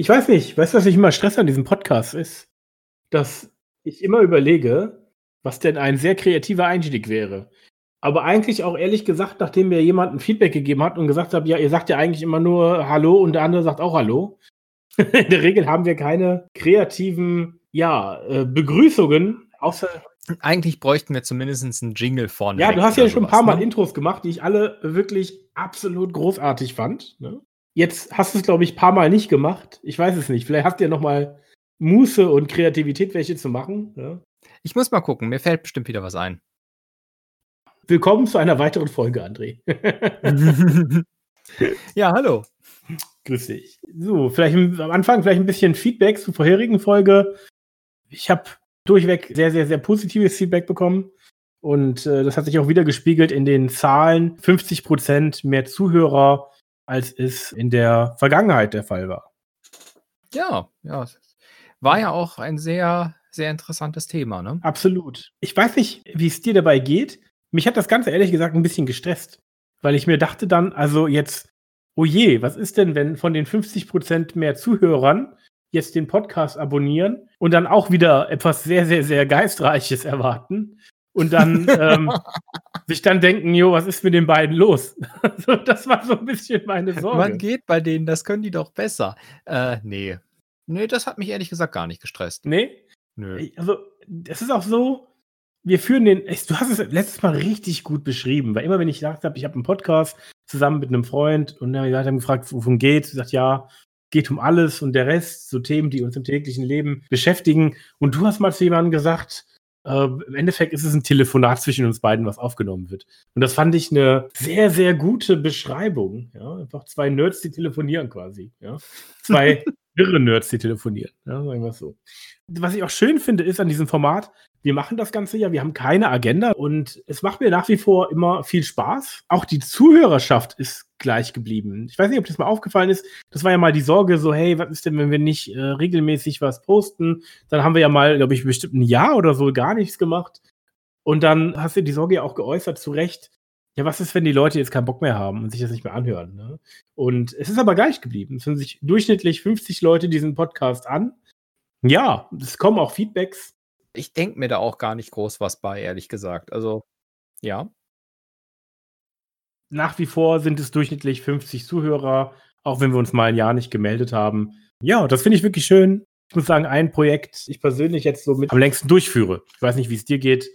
Ich weiß nicht, weißt du, was ich immer Stress an diesem Podcast ist? Dass ich immer überlege, was denn ein sehr kreativer Einstieg wäre. Aber eigentlich auch ehrlich gesagt, nachdem mir jemand ein Feedback gegeben hat und gesagt hat, ja, ihr sagt ja eigentlich immer nur Hallo und der andere sagt auch Hallo. In der Regel haben wir keine kreativen, ja, äh, Begrüßungen, außer. Eigentlich bräuchten wir zumindest einen Jingle vorne. Ja, du hast ja schon ein paar Mal ne? Intros gemacht, die ich alle wirklich absolut großartig fand. Ne? Jetzt hast du es, glaube ich, ein paar Mal nicht gemacht. Ich weiß es nicht. Vielleicht habt ihr noch mal Muße und Kreativität, welche zu machen. Ja? Ich muss mal gucken. Mir fällt bestimmt wieder was ein. Willkommen zu einer weiteren Folge, André. ja, hallo. Grüß dich. So, vielleicht am Anfang vielleicht ein bisschen Feedback zur vorherigen Folge. Ich habe durchweg sehr, sehr, sehr positives Feedback bekommen. Und äh, das hat sich auch wieder gespiegelt in den Zahlen. 50 Prozent mehr Zuhörer, als es in der Vergangenheit der Fall war. Ja, ja. War ja auch ein sehr, sehr interessantes Thema, ne? Absolut. Ich weiß nicht, wie es dir dabei geht. Mich hat das Ganze ehrlich gesagt ein bisschen gestresst, weil ich mir dachte dann, also jetzt, oh je, was ist denn, wenn von den 50 Prozent mehr Zuhörern jetzt den Podcast abonnieren und dann auch wieder etwas sehr, sehr, sehr Geistreiches erwarten und dann ähm, sich dann denken, jo, was ist mit den beiden los? das war so ein bisschen meine Sorge. Man geht bei denen, das können die doch besser. Äh, nee. Nee, das hat mich ehrlich gesagt gar nicht gestresst. Nee? Nö. Also, es ist auch so, wir führen den, du hast es letztes Mal richtig gut beschrieben, weil immer wenn ich gesagt habe, ich habe einen Podcast zusammen mit einem Freund und dann haben gefragt, wovon geht, sie sagt, ja, geht um alles und der Rest, so Themen, die uns im täglichen Leben beschäftigen. Und du hast mal zu jemandem gesagt, äh, im Endeffekt ist es ein Telefonat zwischen uns beiden, was aufgenommen wird. Und das fand ich eine sehr, sehr gute Beschreibung. Ja? Einfach zwei Nerds, die telefonieren quasi. Ja? Zwei irre Nerds, die telefonieren. Ja, sagen wir es so. Was ich auch schön finde, ist an diesem Format, wir machen das Ganze ja, wir haben keine Agenda und es macht mir nach wie vor immer viel Spaß. Auch die Zuhörerschaft ist gleich geblieben. Ich weiß nicht, ob das mal aufgefallen ist. Das war ja mal die Sorge, so, hey, was ist denn, wenn wir nicht äh, regelmäßig was posten? Dann haben wir ja mal, glaube ich, bestimmt ein Jahr oder so gar nichts gemacht. Und dann hast du die Sorge ja auch geäußert, zu Recht. Ja, was ist, wenn die Leute jetzt keinen Bock mehr haben und sich das nicht mehr anhören? Ne? Und es ist aber gleich geblieben. Es hören sich durchschnittlich 50 Leute diesen Podcast an. Ja, es kommen auch Feedbacks ich denke mir da auch gar nicht groß was bei, ehrlich gesagt. Also, ja. Nach wie vor sind es durchschnittlich 50 Zuhörer, auch wenn wir uns mal ein Jahr nicht gemeldet haben. Ja, das finde ich wirklich schön. Ich muss sagen, ein Projekt, ich persönlich jetzt so mit am längsten durchführe. Ich weiß nicht, wie es dir geht.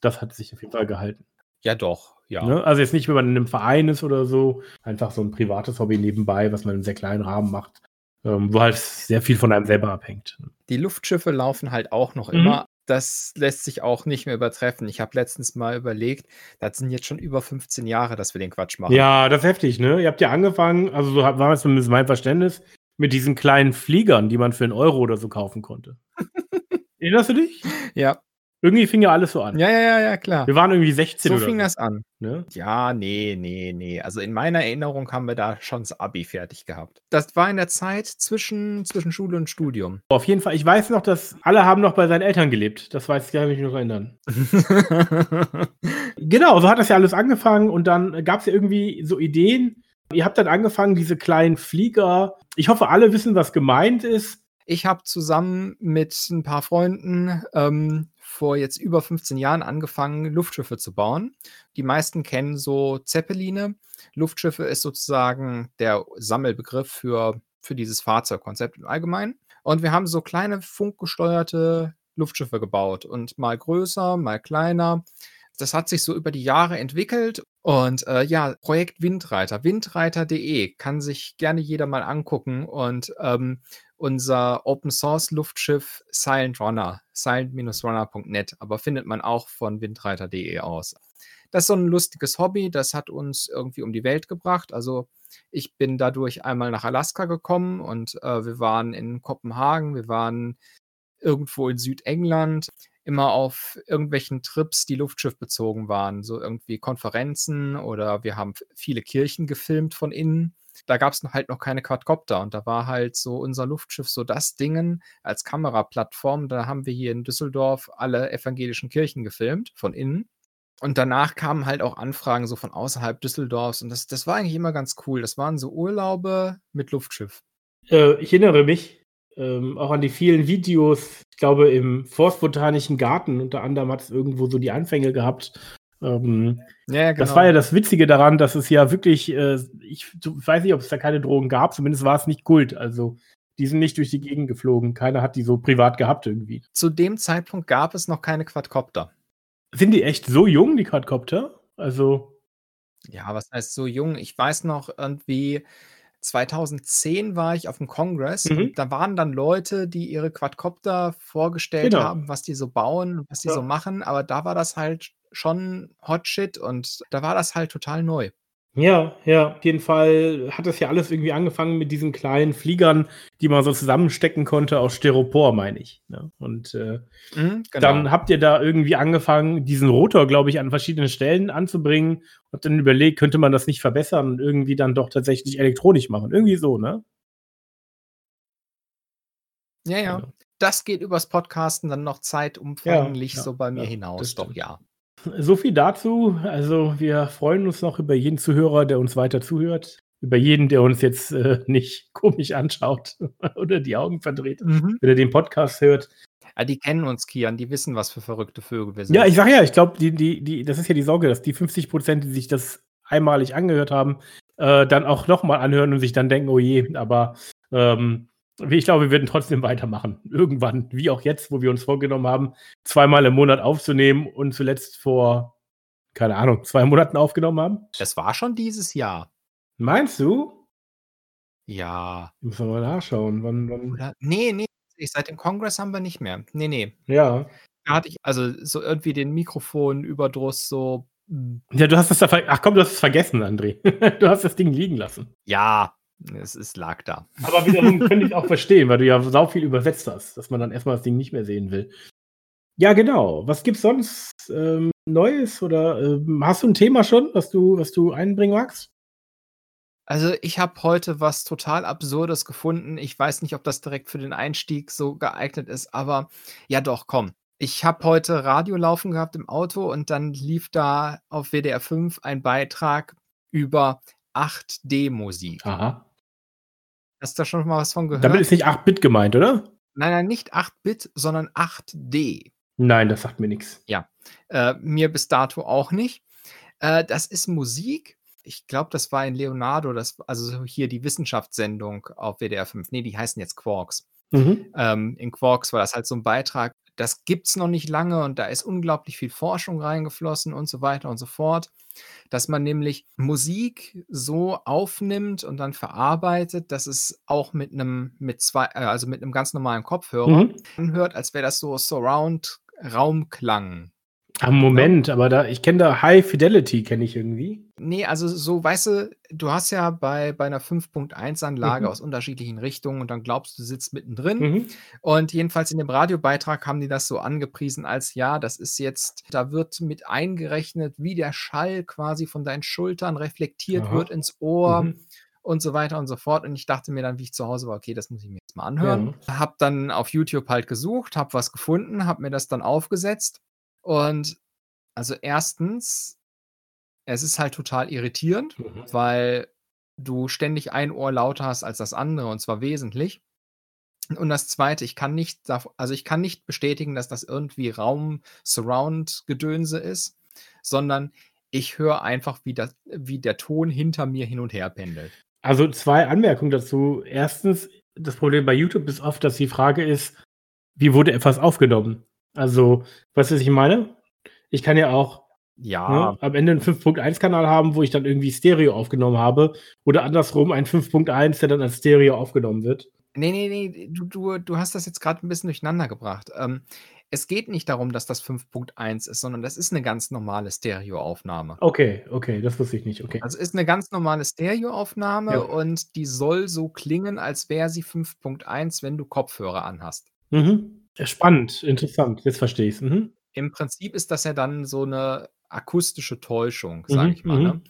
Das hat sich auf jeden Fall gehalten. Ja, doch, ja. Ne? Also jetzt nicht, wenn man in einem Verein ist oder so, einfach so ein privates Hobby nebenbei, was man in einem sehr kleinen Rahmen macht ähm, wo halt sehr viel von einem selber abhängt. Die Luftschiffe laufen halt auch noch mhm. immer. Das lässt sich auch nicht mehr übertreffen. Ich habe letztens mal überlegt, das sind jetzt schon über 15 Jahre, dass wir den Quatsch machen. Ja, das ist heftig, ne? Ihr habt ja angefangen, also so war es zumindest mein Verständnis, mit diesen kleinen Fliegern, die man für einen Euro oder so kaufen konnte. Erinnerst du dich? Ja. Irgendwie fing ja alles so an. Ja, ja, ja, ja, klar. Wir waren irgendwie 16 so oder fing so. das an. Ne? Ja, nee, nee, nee. Also in meiner Erinnerung haben wir da schon das Abi fertig gehabt. Das war in der Zeit zwischen, zwischen Schule und Studium. Auf jeden Fall. Ich weiß noch, dass alle haben noch bei seinen Eltern gelebt. Das weiß ich, kann mich noch erinnern. genau, so hat das ja alles angefangen und dann gab es ja irgendwie so Ideen. Ihr habt dann angefangen, diese kleinen Flieger. Ich hoffe, alle wissen, was gemeint ist. Ich habe zusammen mit ein paar Freunden ähm, vor jetzt über 15 Jahren angefangen, Luftschiffe zu bauen. Die meisten kennen so Zeppeline. Luftschiffe ist sozusagen der Sammelbegriff für, für dieses Fahrzeugkonzept im Allgemeinen. Und wir haben so kleine funkgesteuerte Luftschiffe gebaut und mal größer, mal kleiner. Das hat sich so über die Jahre entwickelt. Und äh, ja, Projekt Windreiter, windreiter.de kann sich gerne jeder mal angucken. Und ähm, unser Open Source Luftschiff Silent Runner, silent-runner.net, aber findet man auch von windreiter.de aus. Das ist so ein lustiges Hobby, das hat uns irgendwie um die Welt gebracht. Also ich bin dadurch einmal nach Alaska gekommen und äh, wir waren in Kopenhagen, wir waren irgendwo in Südengland, immer auf irgendwelchen Trips, die luftschiffbezogen waren, so irgendwie Konferenzen oder wir haben viele Kirchen gefilmt von innen da gab es halt noch keine Quadcopter und da war halt so unser Luftschiff so das Dingen als Kameraplattform. Da haben wir hier in Düsseldorf alle evangelischen Kirchen gefilmt von innen. Und danach kamen halt auch Anfragen so von außerhalb Düsseldorfs und das, das war eigentlich immer ganz cool. Das waren so Urlaube mit Luftschiff. Äh, ich erinnere mich ähm, auch an die vielen Videos, ich glaube, im Forstbotanischen Garten unter anderem hat es irgendwo so die Anfänge gehabt. Ähm, Ja, Das genau. war ja das Witzige daran, dass es ja wirklich, äh, ich weiß nicht, ob es da keine Drogen gab, zumindest war es nicht Kult. Also, die sind nicht durch die Gegend geflogen. Keiner hat die so privat gehabt irgendwie. Zu dem Zeitpunkt gab es noch keine Quadcopter. Sind die echt so jung, die Quadcopter? Also, Ja, was heißt so jung? Ich weiß noch irgendwie 2010 war ich auf dem Kongress Mhm. und da waren dann Leute, die ihre Quadcopter vorgestellt Genau. haben, was die so bauen was die Ja. so machen, aber da war das halt schon Hot Shit und da war das halt total neu. Ja, ja, auf jeden Fall hat das ja alles irgendwie angefangen mit diesen kleinen Fliegern, die man so zusammenstecken konnte aus Styropor, meine ich, ne? Und, äh, Mhm, genau. dann habt ihr da irgendwie angefangen, diesen Rotor, glaube ich, an verschiedenen Stellen anzubringen. Habt dann überlegt, könnte man das nicht verbessern und irgendwie dann doch tatsächlich elektronisch machen. Irgendwie so, ne? Ja, ja. Genau. Das geht übers Podcasten dann noch zeitumfänglich Ja, ja, so bei mir ja, hinaus. Doch, ja. So viel dazu. Also, wir freuen uns noch über jeden Zuhörer, der uns weiter zuhört. Über jeden, der uns jetzt äh, nicht komisch anschaut oder die Augen verdreht, Mhm. wenn er den Podcast hört. Ah, die kennen uns, Kian, die wissen, was für verrückte Vögel wir sind. Ja, ich sage ja, ich glaube, die, die, die, das ist ja die Sorge, dass die 50 Prozent, die sich das einmalig angehört haben, äh, dann auch nochmal anhören und sich dann denken, oh je, aber ähm, ich glaube, wir werden trotzdem weitermachen. Irgendwann, wie auch jetzt, wo wir uns vorgenommen haben, zweimal im Monat aufzunehmen und zuletzt vor, keine Ahnung, zwei Monaten aufgenommen haben. Das war schon dieses Jahr. Meinst du? Ja. Müssen wir mal nachschauen. Wann, wann? Oder? Nee, nee. Ich, seit dem Kongress haben wir nicht mehr. Nee, nee. Ja. Da hatte ich also so irgendwie den Mikrofonüberdruss so. mm, Ja, du hast das da Ach komm, du hast es vergessen, André. du hast das Ding liegen lassen. Ja, es, es lag da. Aber wiederum könnte ich auch verstehen, weil du ja sau viel übersetzt hast, dass man dann erstmal das Ding nicht mehr sehen will. Ja, genau. Was gibt's sonst ähm, Neues? Oder ähm, hast du ein Thema schon, was du, was du einbringen magst? Also ich habe heute was total Absurdes gefunden. Ich weiß nicht, ob das direkt für den Einstieg so geeignet ist, aber ja doch, komm. Ich habe heute Radio laufen gehabt im Auto und dann lief da auf WDR 5 ein Beitrag über 8D-Musik. Aha. Hast du da schon mal was von gehört? Damit ist nicht 8-Bit gemeint, oder? nein, nein, nicht 8-Bit, sondern 8D. Nein, das sagt mir nichts. Äh, mir bis dato auch nicht. Äh, das ist Musik. Ich glaube, das war in Leonardo, das, also so hier die Wissenschaftssendung auf WDR 5. Nee, die heißen jetzt Quarks. Mhm. Ähm, in Quarks war das halt so ein Beitrag. Das gibt es noch nicht lange und da ist unglaublich viel Forschung reingeflossen und so weiter und so fort. Dass man nämlich Musik so aufnimmt und dann verarbeitet, dass es auch mit einem, mit zwei, äh, also mit einem ganz normalen Kopfhörer Mhm. anhört, als wäre das so Surround-Raumklang. Ah, Moment, aber da, ich kenne da High Fidelity, kenne ich irgendwie. Nee, also so, weißt du, du hast ja bei, bei einer 5.1-Anlage Mhm. aus unterschiedlichen Richtungen und dann glaubst du, du sitzt mittendrin. Mhm. Und jedenfalls in dem Radiobeitrag haben die das so angepriesen als, ja, das ist jetzt, da wird mit eingerechnet, wie der Schall quasi von deinen Schultern reflektiert Aha. wird ins Ohr Mhm. und so weiter und so fort. Und ich dachte mir dann, wie ich zu Hause war, okay, das muss ich mir jetzt mal anhören. Ja. Hab dann auf YouTube halt gesucht, hab was gefunden, hab mir das dann aufgesetzt. Und also erstens, es ist halt total irritierend, Mhm. weil du ständig ein Ohr lauter hast als das andere und zwar wesentlich. Und das zweite, ich kann nicht, also ich kann nicht bestätigen, dass das irgendwie Raum-Surround-Gedönse ist, sondern ich höre einfach, wie, das, wie der Ton hinter mir hin und her pendelt. Also zwei Anmerkungen dazu. Erstens, das Problem bei YouTube ist oft, dass die Frage ist, wie wurde etwas aufgenommen? Also, weißt du, was ich meine? Ich kann ja auch Ja, ne, am Ende einen 5.1-Kanal haben, wo ich dann irgendwie Stereo aufgenommen habe. Oder andersrum ein 5.1, der dann als Stereo aufgenommen wird. Nee, nee, nee, du, du, du hast das jetzt gerade ein bisschen durcheinander gebracht. Ähm, es geht nicht darum, dass das 5.1 ist, sondern das ist eine ganz normale Stereoaufnahme. Okay, okay, das wusste ich nicht. Okay. Also ist eine ganz normale Stereoaufnahme Ja. und die soll so klingen, als wäre sie 5.1, wenn du Kopfhörer anhast. Mhm. Spannend, interessant. Jetzt verstehe ich es. Mhm. Im Prinzip ist das ja dann so eine akustische Täuschung, sage Mhm, ich mal. mhm. Ne?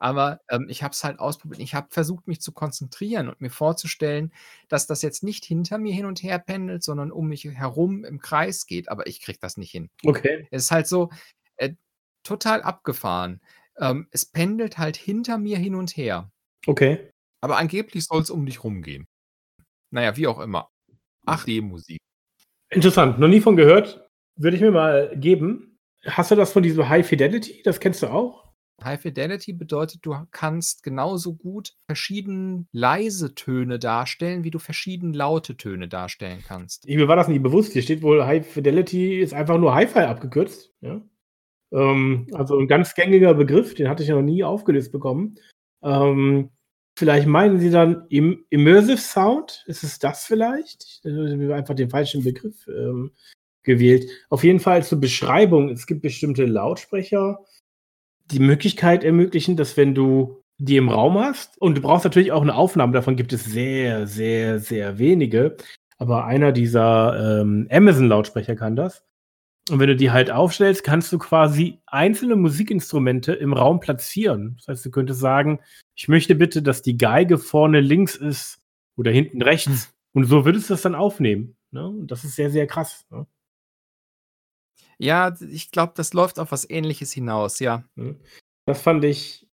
Aber ähm, ich habe es halt ausprobiert. Ich habe versucht, mich zu konzentrieren und mir vorzustellen, dass das jetzt nicht hinter mir hin und her pendelt, sondern um mich herum im Kreis geht. Aber ich kriege das nicht hin. Okay. Es ist halt so äh, total abgefahren. Ähm, es pendelt halt hinter mir hin und her. Okay. Aber angeblich soll es um dich rumgehen. naja, wie auch immer. 8D-Musik. Interessant, noch nie von gehört. Würde ich mir mal geben. Hast du das von diesem High Fidelity? Das kennst du auch? High Fidelity bedeutet, du kannst genauso gut verschieden leise Töne darstellen, wie du verschieden laute Töne darstellen kannst. Mir war das nie bewusst. Hier steht wohl, High Fidelity ist einfach nur Hi-Fi abgekürzt. Ja? Ähm, also ein ganz gängiger Begriff, den hatte ich noch nie aufgelöst bekommen. Ähm, vielleicht meinen Sie dann Im Immersive Sound? Ist es das vielleicht? Ich habe einfach den falschen Begriff ähm, gewählt. Auf jeden Fall zur Beschreibung. Es gibt bestimmte Lautsprecher, die Möglichkeit ermöglichen, dass wenn du die im Raum hast und du brauchst natürlich auch eine Aufnahme, davon gibt es sehr, sehr, sehr wenige, aber einer dieser ähm, Amazon-Lautsprecher kann das. Und wenn du die halt aufstellst, kannst du quasi einzelne Musikinstrumente im Raum platzieren. Das heißt, du könntest sagen, ich möchte bitte, dass die Geige vorne links ist oder hinten rechts. Hm. Und so würdest du das dann aufnehmen. Ne? Und das ist sehr, sehr krass. Ne? Ja, ich glaube, das läuft auf was Ähnliches hinaus, ja. Mhm. Das fand ich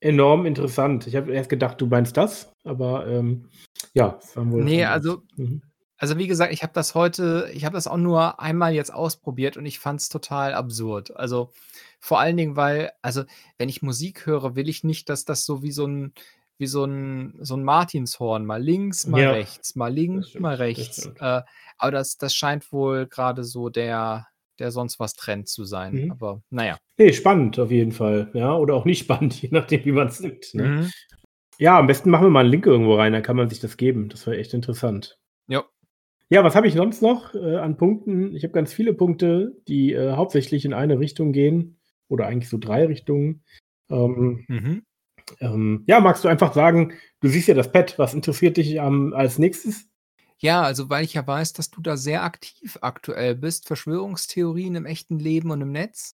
enorm interessant. Ich habe erst gedacht, du meinst das, aber ähm, ja, das war wohl. Nee, also, mhm. Also wie gesagt, ich habe das heute, ich habe das auch nur einmal jetzt ausprobiert und ich fand es total absurd. Also vor allen Dingen, weil, also wenn ich Musik höre, will ich nicht, dass das so wie so ein, wie so ein, so ein Martinshorn, mal links, mal ja. rechts, mal links, stimmt, mal rechts. Das äh, aber das, das scheint wohl gerade so der, der sonst was Trend zu sein. Mhm. Aber naja. Nee, spannend auf jeden Fall. Ja, oder auch nicht spannend, je nachdem, wie man es nimmt. Ne? Mhm. Ja, am besten machen wir mal einen Link irgendwo rein, dann kann man sich das geben. Das war echt interessant. Ja. Ja, was habe ich sonst noch äh, an Punkten? Ich habe ganz viele Punkte, die äh, hauptsächlich in eine Richtung gehen. Oder eigentlich so drei Richtungen. Ähm, mhm. ähm, ja, magst du einfach sagen, du siehst ja das Pad, was interessiert dich ähm, als nächstes? Ja, also weil ich ja weiß, dass du da sehr aktiv aktuell bist, Verschwörungstheorien im echten Leben und im Netz.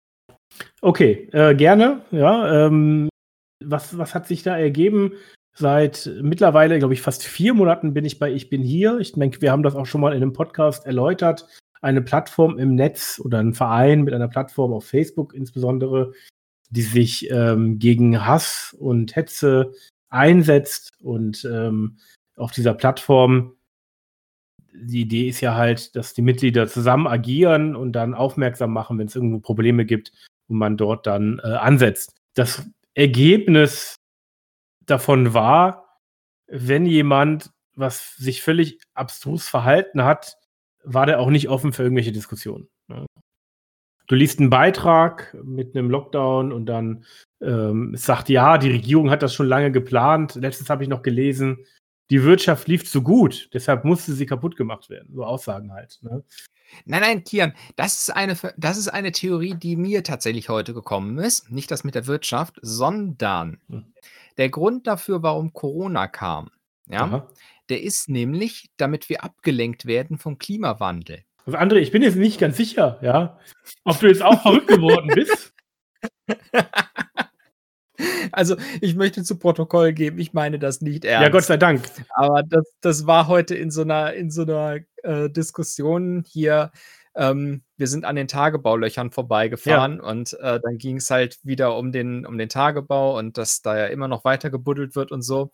Okay, äh, gerne. Ja, ähm, was, was hat sich da ergeben? Seit mittlerweile, glaube ich, fast vier Monaten bin ich bei Ich bin hier. Ich denke, wir haben das auch schon mal in einem Podcast erläutert. Eine Plattform im Netz oder ein Verein mit einer Plattform auf Facebook insbesondere, die sich ähm, gegen Hass und Hetze einsetzt und ähm, auf dieser Plattform die Idee ist ja halt, dass die Mitglieder zusammen agieren und dann aufmerksam machen, wenn es irgendwo Probleme gibt und man dort dann äh, ansetzt. Das Ergebnis davon war, wenn jemand was sich völlig abstrus verhalten hat, war der auch nicht offen für irgendwelche Diskussionen. Ne? Du liest einen Beitrag mit einem Lockdown und dann ähm, sagt, ja, die Regierung hat das schon lange geplant. Letztens habe ich noch gelesen, die Wirtschaft lief zu gut, deshalb musste sie kaputt gemacht werden. So Aussagen halt. Ne? Nein, nein, Kian, das ist, eine, das ist eine Theorie, die mir tatsächlich heute gekommen ist. Nicht das mit der Wirtschaft, sondern hm. Der Grund dafür, warum Corona kam, ja, der ist nämlich, damit wir abgelenkt werden vom Klimawandel. Also André, ich bin jetzt nicht ganz sicher, ja, ob du jetzt auch verrückt geworden bist. Also, ich möchte zu Protokoll geben, ich meine das nicht ernst. Ja, Gott sei Dank. Aber das, das war heute in so einer, in so einer äh, Diskussion hier. Ähm, wir sind an den Tagebaulöchern vorbeigefahren ja. und äh, dann ging es halt wieder um den, um den Tagebau und dass da ja immer noch weiter gebuddelt wird und so.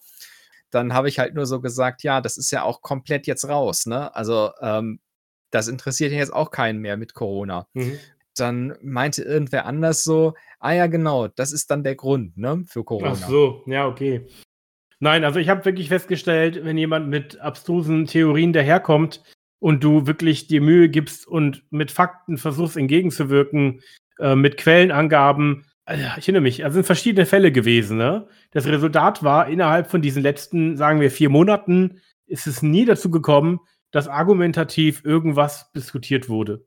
Dann habe ich halt nur so gesagt, ja, das ist ja auch komplett jetzt raus, ne? Also, ähm, das interessiert jetzt auch keinen mehr mit Corona. Mhm dann meinte irgendwer anders so, ah ja, genau, das ist dann der Grund, ne, für Corona. Ach so, ja, okay. Nein, also ich habe wirklich festgestellt, wenn jemand mit abstrusen Theorien daherkommt und du wirklich dir Mühe gibst und mit Fakten versuchst entgegenzuwirken, äh, mit Quellenangaben, also ich erinnere mich, also sind verschiedene Fälle gewesen. Ne? Das Resultat war, innerhalb von diesen letzten, sagen wir, vier Monaten ist es nie dazu gekommen, dass argumentativ irgendwas diskutiert wurde.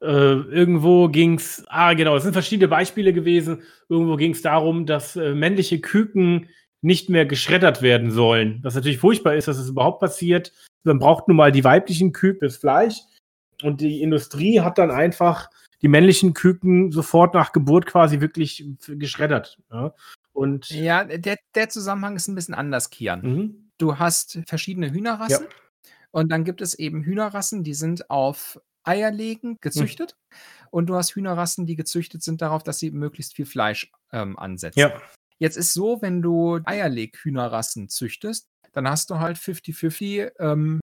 Äh, irgendwo ging es, ah genau, es sind verschiedene Beispiele gewesen. Irgendwo ging es darum, dass äh, männliche Küken nicht mehr geschreddert werden sollen. Was natürlich furchtbar ist, dass es überhaupt passiert. Man braucht nun mal die weiblichen Küken fürs Fleisch. Und die Industrie hat dann einfach die männlichen Küken sofort nach Geburt quasi wirklich geschreddert. Ja, und ja der, der Zusammenhang ist ein bisschen anders, Kian. Mhm. Du hast verschiedene Hühnerrassen. Ja. Und dann gibt es eben Hühnerrassen, die sind auf Eierlegen gezüchtet. Mhm. Und du hast Hühnerrassen, die gezüchtet sind darauf, dass sie möglichst viel Fleisch ähm, ansetzen. Ja. Jetzt ist so, wenn du Eierleg-Hühnerrassen züchtest, dann hast du halt 50-50 ähm,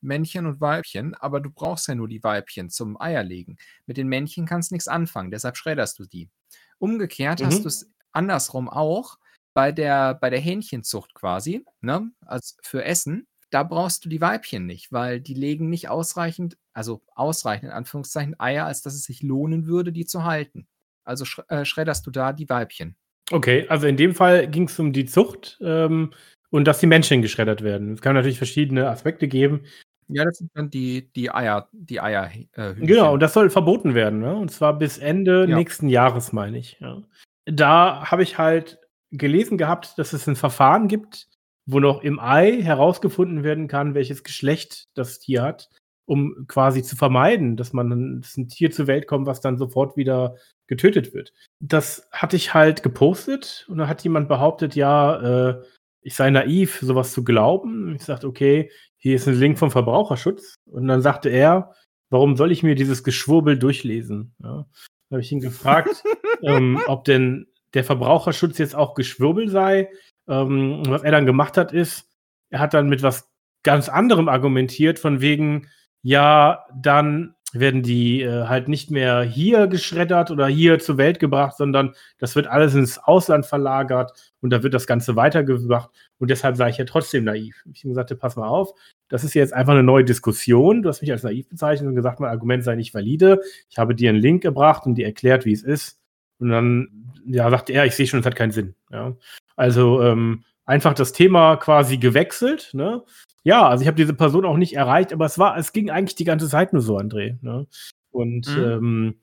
Männchen und Weibchen, aber du brauchst ja nur die Weibchen zum Eierlegen. Mit den Männchen kannst du nichts anfangen, deshalb schredderst du die. Umgekehrt hast Mhm. du es andersrum auch bei der, bei der Hähnchenzucht quasi, ne? als für Essen. Da brauchst du die Weibchen nicht, weil die legen nicht ausreichend, also ausreichend in Anführungszeichen Eier, als dass es sich lohnen würde, die zu halten. Also sch äh, schredderst du da die Weibchen. Okay, also in dem Fall ging es um die Zucht ähm, und dass die Männchen geschreddert werden. Es kann natürlich verschiedene Aspekte geben. Ja, das sind dann die, die Eier, die Eier, äh, Genau, und das soll verboten werden, ne? Und zwar bis Ende Ja. nächsten Jahres, meine ich. Ja. Da habe ich halt gelesen gehabt, dass es ein Verfahren gibt, wo noch im Ei herausgefunden werden kann, welches Geschlecht das Tier hat, um quasi zu vermeiden, dass man dass ein Tier zur Welt kommt, was dann sofort wieder getötet wird. Das hatte ich halt gepostet und da hat jemand behauptet, ja, äh, ich sei naiv, sowas zu glauben. Ich sagte, okay, hier ist ein Link vom Verbraucherschutz. Und dann sagte er, warum soll ich mir dieses Geschwurbel durchlesen? Ja. Da habe ich ihn gefragt, ähm, ob denn der Verbraucherschutz jetzt auch Geschwurbel sei. Ähm, und was er dann gemacht hat, ist, er hat dann mit was ganz anderem argumentiert, von wegen, ja, dann werden die äh, halt nicht mehr hier geschreddert oder hier zur Welt gebracht, sondern das wird alles ins Ausland verlagert und da wird das Ganze weitergebracht. Und deshalb sage ich ja trotzdem naiv. Ich ihm sagte, pass mal auf, das ist jetzt einfach eine neue Diskussion. Du hast mich als naiv bezeichnet und gesagt, mein Argument sei nicht valide. Ich habe dir einen Link gebracht und dir erklärt, wie es ist. Und dann ja, sagte er, ich sehe schon, es hat keinen Sinn. Ja. Also ähm, einfach das Thema quasi gewechselt. Ne? Ja, also ich habe diese Person auch nicht erreicht, aber es war, es ging eigentlich die ganze Zeit nur so, André. Ne? Und Mhm. ähm,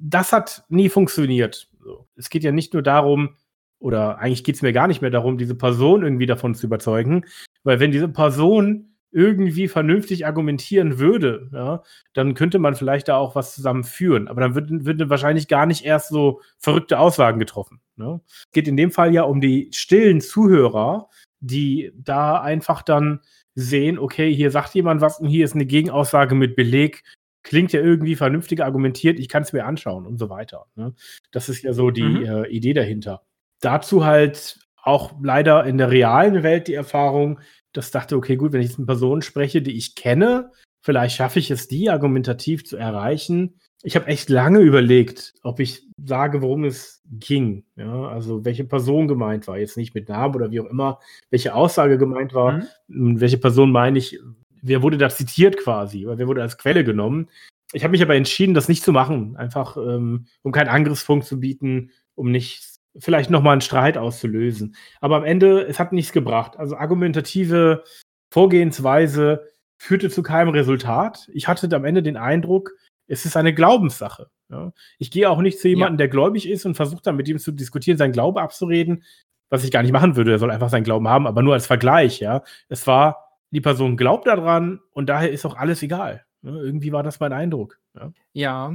das hat nie funktioniert. Es geht ja nicht nur darum, oder eigentlich geht es mir gar nicht mehr darum, diese Person irgendwie davon zu überzeugen, weil wenn diese Person irgendwie vernünftig argumentieren würde, ja, dann könnte man vielleicht da auch was zusammen führen. Aber dann würden, würden wahrscheinlich gar nicht erst so verrückte Aussagen getroffen. Ne? Es geht in dem Fall ja um die stillen Zuhörer, die da einfach dann sehen, okay, hier sagt jemand was und hier ist eine Gegenaussage mit Beleg, klingt ja irgendwie vernünftig argumentiert, ich kann es mir anschauen und so weiter. Ne? Das ist ja so die Mhm. äh, Idee dahinter. Dazu halt auch leider in der realen Welt die Erfahrung, dass dachte, okay, gut, wenn ich jetzt mit Personen spreche, die ich kenne, vielleicht schaffe ich es, die argumentativ zu erreichen. Ich habe echt lange überlegt, ob ich sage, worum es ging. Ja, also welche Person gemeint war. Jetzt nicht mit Namen oder wie auch immer, welche Aussage gemeint war. Mhm. Welche Person meine ich, wer wurde da zitiert quasi, oder wer wurde als Quelle genommen. Ich habe mich aber entschieden, das nicht zu machen, einfach ähm, um keinen Angriffspunkt zu bieten, um nicht vielleicht nochmal einen Streit auszulösen. Aber am Ende, es hat nichts gebracht. Also argumentative Vorgehensweise führte zu keinem Resultat. Ich hatte am Ende den Eindruck, es ist eine Glaubenssache. Ja. Ich gehe auch nicht zu jemandem, der gläubig ist und versuche dann mit ihm zu diskutieren, seinen Glaube abzureden, was ich gar nicht machen würde. Er soll einfach seinen Glauben haben, aber nur als Vergleich. Ja. Es war, die Person glaubt daran und daher ist auch alles egal. Ja. Irgendwie war das mein Eindruck. Ja. Ja,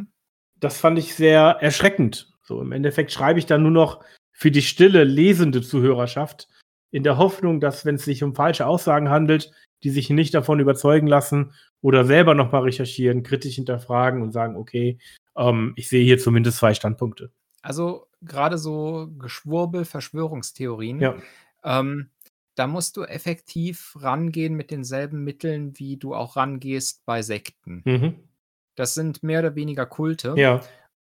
Das fand ich sehr erschreckend. So im Endeffekt schreibe ich dann nur noch für die stille, lesende Zuhörerschaft in der Hoffnung, dass, wenn es sich um falsche Aussagen handelt, die sich nicht davon überzeugen lassen oder selber nochmal recherchieren, kritisch hinterfragen und sagen, okay, ähm, ich sehe hier zumindest zwei Standpunkte. also gerade so Geschwurbel, Verschwörungstheorien, Ja. ähm, da musst du effektiv rangehen mit denselben Mitteln, wie du auch rangehst bei Sekten. Mhm. Das sind mehr oder weniger Kulte. Ja.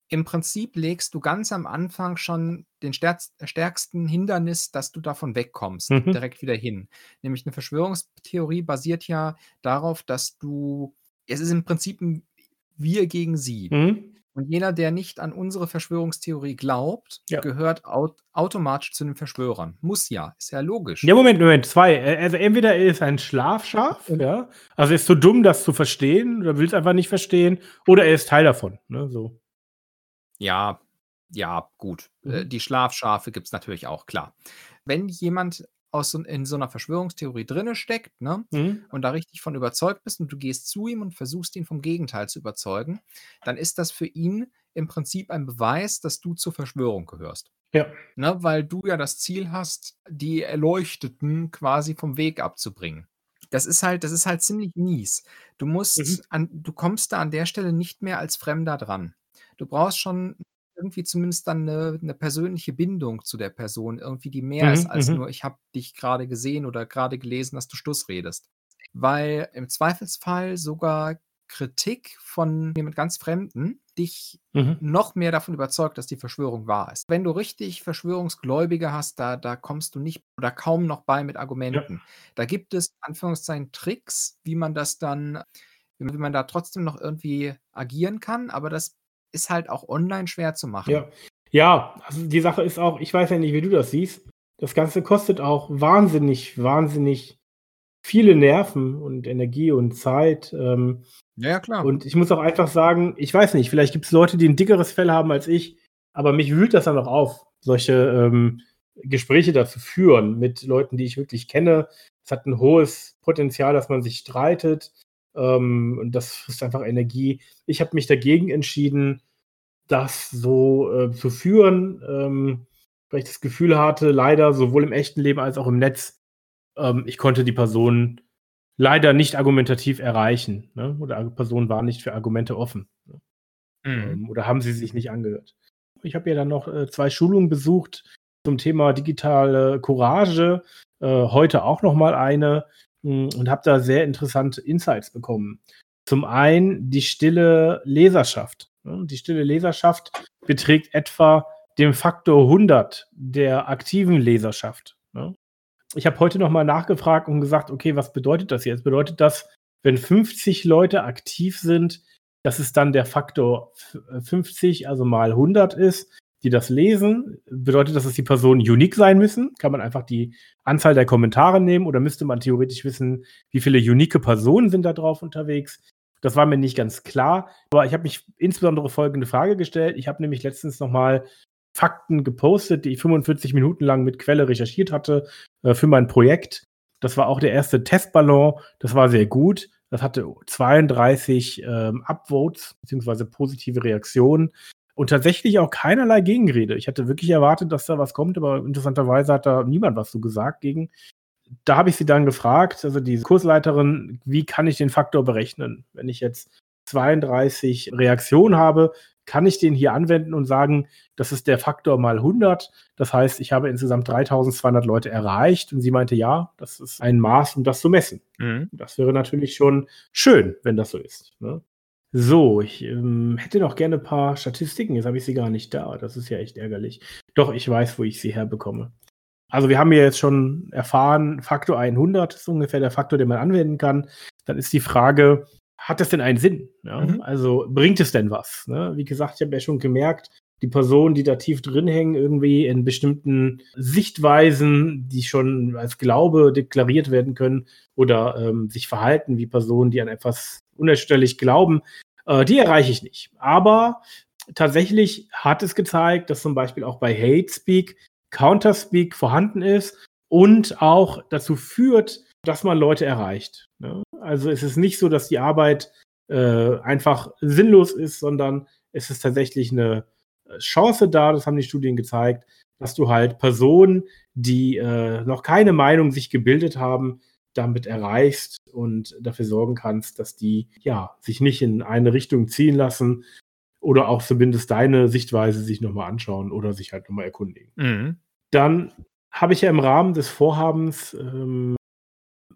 Im Prinzip legst du ganz am Anfang schon den stärkst, stärksten Hindernis, dass du davon wegkommst, Mhm. direkt wieder hin. Nämlich eine Verschwörungstheorie basiert ja darauf, dass du, es ist im Prinzip ein Wir gegen sie. Mhm. Und jeder, der nicht an unsere Verschwörungstheorie glaubt, Ja. gehört aut automatisch zu den Verschwörern. Muss ja, ist ja logisch. Ja, Moment, Moment, zwei. Äh, Also entweder er ist ein Schlafschaf, Und- ja, also er ist so dumm, das zu verstehen, oder will es einfach nicht verstehen, oder er ist Teil davon. Ne, so. Ja, ja, gut. Äh, Mhm. die Schlafschafe gibt es natürlich auch, klar. Wenn jemand aus so, in so einer Verschwörungstheorie drinne steckt, ne, Mhm. und da richtig von überzeugt bist und du gehst zu ihm und versuchst ihn vom Gegenteil zu überzeugen, dann ist das für ihn im Prinzip ein Beweis, dass du zur Verschwörung gehörst. Ja. Ne, weil du ja das Ziel hast, die Erleuchteten quasi vom Weg abzubringen. Das ist halt, das ist halt ziemlich mies. Du musst Mhm. an, du kommst da an der Stelle nicht mehr als Fremder dran. Du brauchst schon irgendwie zumindest dann eine 'ne persönliche Bindung zu der Person irgendwie, die mehr ist Mhm, als mhm. nur: „Ich habe dich gerade gesehen oder gerade gelesen, dass du Stuss redest.“ Weil im Zweifelsfall sogar Kritik von jemand ganz Fremden dich Mhm. noch mehr davon überzeugt, dass die Verschwörung wahr ist. Wenn du richtig Verschwörungsgläubige hast, da da kommst du nicht oder kaum noch bei mit Ja. Argumenten. Da gibt es, Anführungszeichen, Tricks, wie man das dann wie man da trotzdem noch irgendwie agieren kann, aber das ist halt auch online schwer zu machen. Ja. Ja, also die Sache ist auch, ich weiß ja nicht, wie du das siehst. Das Ganze kostet auch wahnsinnig, wahnsinnig viele Nerven und Energie und Zeit. Ähm, Ja, klar. und ich muss auch einfach sagen, ich weiß nicht, vielleicht gibt es Leute, die ein dickeres Fell haben als ich, aber mich wühlt das dann auch auf, solche ähm, Gespräche da zu führen mit Leuten, die ich wirklich kenne. Es hat ein hohes Potenzial, dass man sich streitet. Ähm, und das frisst einfach Energie. Ich habe mich dagegen entschieden, das so äh, zu führen, ähm, weil ich das Gefühl hatte, leider sowohl im echten Leben als auch im Netz, ähm, ich konnte die Person leider nicht argumentativ erreichen. Ne? Oder die Person war nicht für Argumente offen. Ne? Mhm. Ähm, oder haben sie sich nicht angehört. Ich habe ja dann noch äh, zwei Schulungen besucht zum Thema digitale Courage. Äh, heute auch noch mal eine und habe da sehr interessante Insights bekommen. Zum einen die stille Leserschaft. Ne? Die stille Leserschaft beträgt etwa den Faktor 100 der aktiven Leserschaft. Ne? Ich habe heute noch mal nachgefragt und gesagt, okay, was bedeutet das jetzt? Bedeutet das, wenn 50 Leute aktiv sind, dass es dann der Faktor f- 50, also mal 100 ist, die das lesen? Bedeutet das, dass die Personen unique sein müssen? Kann man einfach die Anzahl der Kommentare nehmen oder müsste man theoretisch wissen, wie viele unique Personen sind da drauf unterwegs? Das war mir nicht ganz klar, aber ich habe mich insbesondere folgende Frage gestellt. Ich habe nämlich letztens noch mal Fakten gepostet, die ich 45 Minuten lang mit Quelle recherchiert hatte äh, für mein Projekt. Das war auch der erste Testballon. Das war sehr gut. Das hatte 32 ähm, Upvotes beziehungsweise positive Reaktionen und tatsächlich auch keinerlei Gegenrede. Ich hatte wirklich erwartet, dass da was kommt, aber interessanterweise hat da niemand was zu gesagt gegen. Da habe ich sie dann gefragt, also die Kursleiterin, wie kann ich den Faktor berechnen? Wenn ich jetzt 32 Reaktionen habe, kann ich den hier anwenden und sagen, das ist der Faktor mal 100. Das heißt, ich habe insgesamt 3200 Leute erreicht. Und sie meinte, ja, das ist ein Maß, um das zu messen. Mhm. Das wäre natürlich schon schön, wenn das so ist. Ne? So, ich ähm, hätte noch gerne ein paar Statistiken. Jetzt habe ich sie gar nicht da. Das ist ja echt ärgerlich. Doch, ich weiß, wo ich sie herbekomme. Also wir haben ja jetzt schon erfahren, Faktor 100 ist ungefähr der Faktor, den man anwenden kann. Dann ist die Frage, hat das denn einen Sinn? Ja? Mhm. Also bringt es denn was? Ne? Wie gesagt, ich habe ja schon gemerkt, die Personen, die da tief drin hängen, irgendwie in bestimmten Sichtweisen, die schon als Glaube deklariert werden können oder ähm, sich verhalten wie Personen, die an etwas unerschütterlich glauben, äh, die erreiche ich nicht. Aber tatsächlich hat es gezeigt, dass zum Beispiel auch bei Hate Speak Counterspeak vorhanden ist und auch dazu führt, dass man Leute erreicht. Ne? Also es ist nicht so, dass die Arbeit äh, einfach sinnlos ist, sondern es ist tatsächlich eine Chance da, das haben die Studien gezeigt, dass du halt Personen, die äh, noch keine Meinung sich gebildet haben, damit erreichst und dafür sorgen kannst, dass die ja sich nicht in eine Richtung ziehen lassen oder auch zumindest deine Sichtweise sich nochmal anschauen oder sich halt nochmal erkundigen. Mhm. Dann habe ich ja im Rahmen des Vorhabens ähm,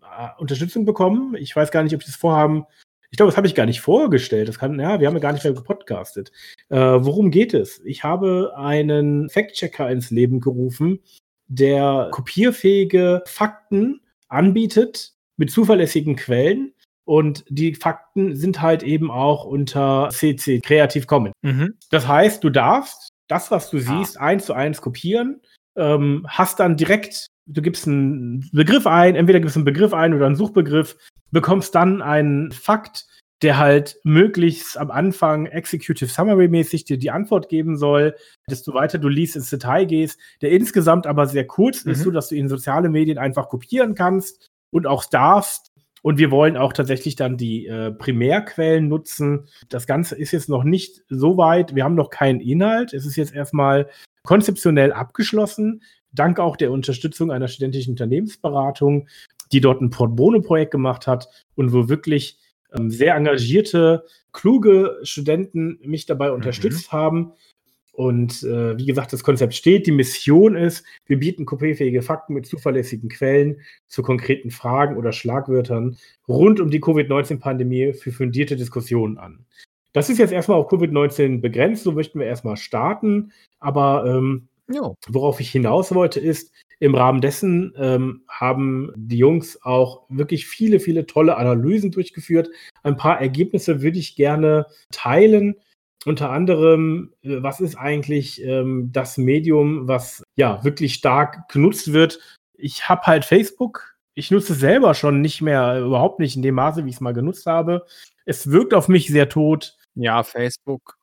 äh, Unterstützung bekommen. Ich weiß gar nicht, ob das Vorhaben, ich glaube, das habe ich gar nicht vorgestellt. Das kann, ja, wir haben ja gar nicht mehr gepodcastet. Äh, worum geht es? Ich habe einen Fact-Checker ins Leben gerufen, der kopierfähige Fakten anbietet mit zuverlässigen Quellen. Und die Fakten sind halt eben auch unter CC Creative Commons. Mhm. Das heißt, du darfst das, was du Ah. siehst, eins zu eins kopieren, ähm, hast dann direkt, du gibst einen Begriff ein, entweder gibst du einen Begriff ein oder einen Suchbegriff, bekommst dann einen Fakt, der halt möglichst am Anfang Executive Summary mäßig dir die Antwort geben soll, desto weiter du liest, ins Detail gehst, der insgesamt aber sehr kurz ist, Mhm. so dass du ihn in soziale Medien einfach kopieren kannst und auch darfst. Und wir wollen auch tatsächlich dann die äh, Primärquellen nutzen. Das Ganze ist jetzt noch nicht so weit. Wir haben noch keinen Inhalt. Es ist jetzt erstmal konzeptionell abgeschlossen, dank auch der Unterstützung einer studentischen Unternehmensberatung, die dort ein Portbono-Projekt gemacht hat und wo wirklich ähm, sehr engagierte, kluge Studenten mich dabei unterstützt haben. Und äh, wie gesagt, das Konzept steht. Die Mission ist, wir bieten kopiefähige Fakten mit zuverlässigen Quellen zu konkreten Fragen oder Schlagwörtern rund um die Covid-19-Pandemie für fundierte Diskussionen an. Das ist jetzt erstmal auf Covid-19 begrenzt, so möchten wir erstmal starten. Aber ähm, worauf ich hinaus wollte, ist, im Rahmen dessen ähm, haben die Jungs auch wirklich viele, viele tolle Analysen durchgeführt. Ein paar Ergebnisse würde ich gerne teilen. Unter anderem, äh, was ist eigentlich ähm, das Medium, was ja wirklich stark genutzt wird? Ich habe halt Facebook. Ich nutze es selber schon nicht mehr, überhaupt nicht in dem Maße, wie ich es mal genutzt habe. Es wirkt auf mich sehr tot. Ja, Facebook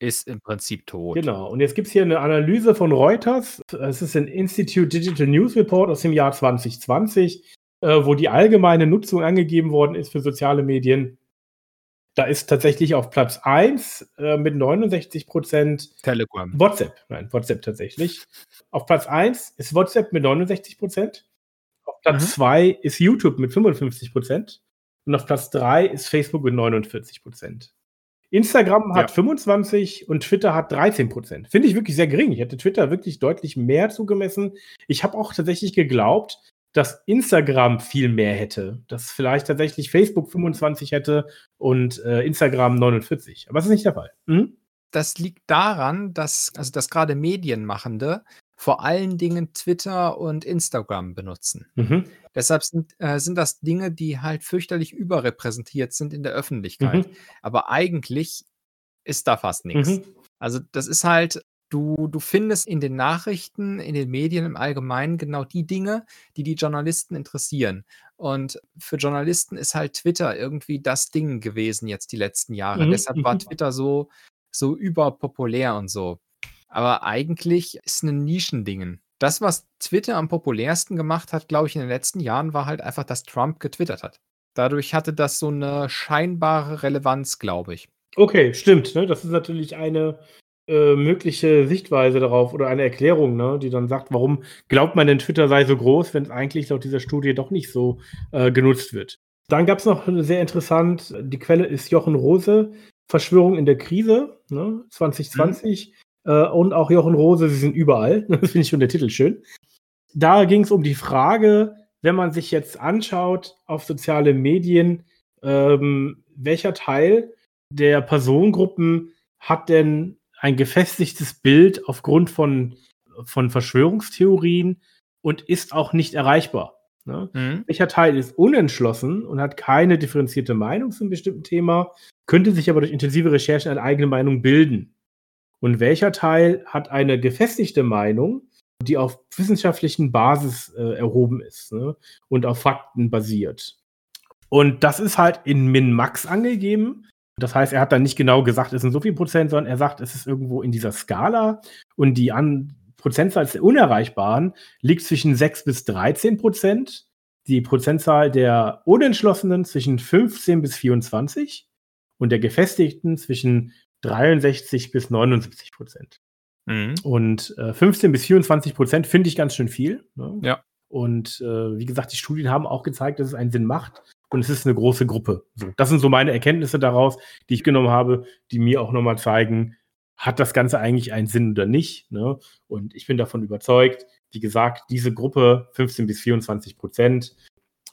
ist im Prinzip tot. Genau. Und jetzt gibt es hier eine Analyse von Reuters. Es ist ein Institute Digital News Report aus dem Jahr 2020, äh, wo die allgemeine Nutzung angegeben worden ist für soziale Medien. Da ist tatsächlich auf Platz 1 äh, mit 69 Prozent Telegram. WhatsApp. Nein, WhatsApp tatsächlich. Auf Platz 1 ist WhatsApp mit 69 Prozent. Auf Platz 2 mhm. ist YouTube mit 55 Prozent. Und auf Platz 3 ist Facebook mit 49 Prozent. Instagram hat ja. 25 und Twitter hat 13 Prozent. Finde ich wirklich sehr gering. Ich hätte Twitter wirklich deutlich mehr zugemessen. Ich habe auch tatsächlich geglaubt, dass Instagram viel mehr hätte. Dass vielleicht tatsächlich Facebook 25 hätte und äh, Instagram 49. Aber das ist nicht der Fall. Mhm. Das liegt daran, dass, also dass gerade Medienmachende vor allen Dingen Twitter und Instagram benutzen. Mhm. Deshalb sind, äh, sind das Dinge, die halt fürchterlich überrepräsentiert sind in der Öffentlichkeit. Mhm. Aber eigentlich ist da fast nichts. Mhm. Also das ist halt, du, du findest in den Nachrichten, in den Medien im Allgemeinen genau die Dinge, die die Journalisten interessieren. Und für Journalisten ist halt Twitter irgendwie das Ding gewesen jetzt die letzten Jahre. Mhm. Deshalb war mhm. Twitter so, so überpopulär und so. Aber eigentlich ist es ein Nischending. Das, was Twitter am populärsten gemacht hat, glaube ich, in den letzten Jahren, war halt einfach, dass Trump getwittert hat. Dadurch hatte das so eine scheinbare Relevanz, glaube ich. Okay, stimmt. Ne? Das ist natürlich eine äh, mögliche Sichtweise darauf oder eine Erklärung, ne? die dann sagt, warum glaubt man denn Twitter sei so groß, wenn es eigentlich laut dieser Studie doch nicht so äh, genutzt wird. Dann gab es noch sehr interessant, die Quelle ist Jochen Rose, Verschwörung in der Krise, ne? 2020. Mhm. Äh, und auch Jochen Rose, sie sind überall. Das finde ich schon der Titel schön. Da ging es um die Frage, wenn man sich jetzt anschaut auf soziale Medien, ähm, welcher Teil der Personengruppen hat denn ein gefestigtes Bild aufgrund von, von Verschwörungstheorien und ist auch nicht erreichbar? Ne? Mhm. Welcher Teil ist unentschlossen und hat keine differenzierte Meinung zu einem bestimmten Thema, könnte sich aber durch intensive Recherche eine eigene Meinung bilden? Und welcher Teil hat eine gefestigte Meinung, die auf wissenschaftlichen Basis äh, erhoben ist ne? und auf Fakten basiert? Und das ist halt in Min-Max angegeben. Das heißt, er hat dann nicht genau gesagt, es sind so viel Prozent, sondern er sagt, es ist irgendwo in dieser Skala und die an Prozentzahl der Unerreichbaren liegt zwischen 6 bis 13 Prozent. Die Prozentzahl der Unentschlossenen zwischen 15 bis 24 und der Gefestigten zwischen 63 bis 79 Prozent. Mhm. Und äh, 15 bis 24 Prozent finde ich ganz schön viel. Ne? Ja. Und äh, wie gesagt, die Studien haben auch gezeigt, dass es einen Sinn macht. Und es ist eine große Gruppe. So, das sind so meine Erkenntnisse daraus, die ich genommen habe, die mir auch nochmal zeigen, hat das Ganze eigentlich einen Sinn oder nicht. Ne? Und ich bin davon überzeugt, wie gesagt, diese Gruppe 15 bis 24 Prozent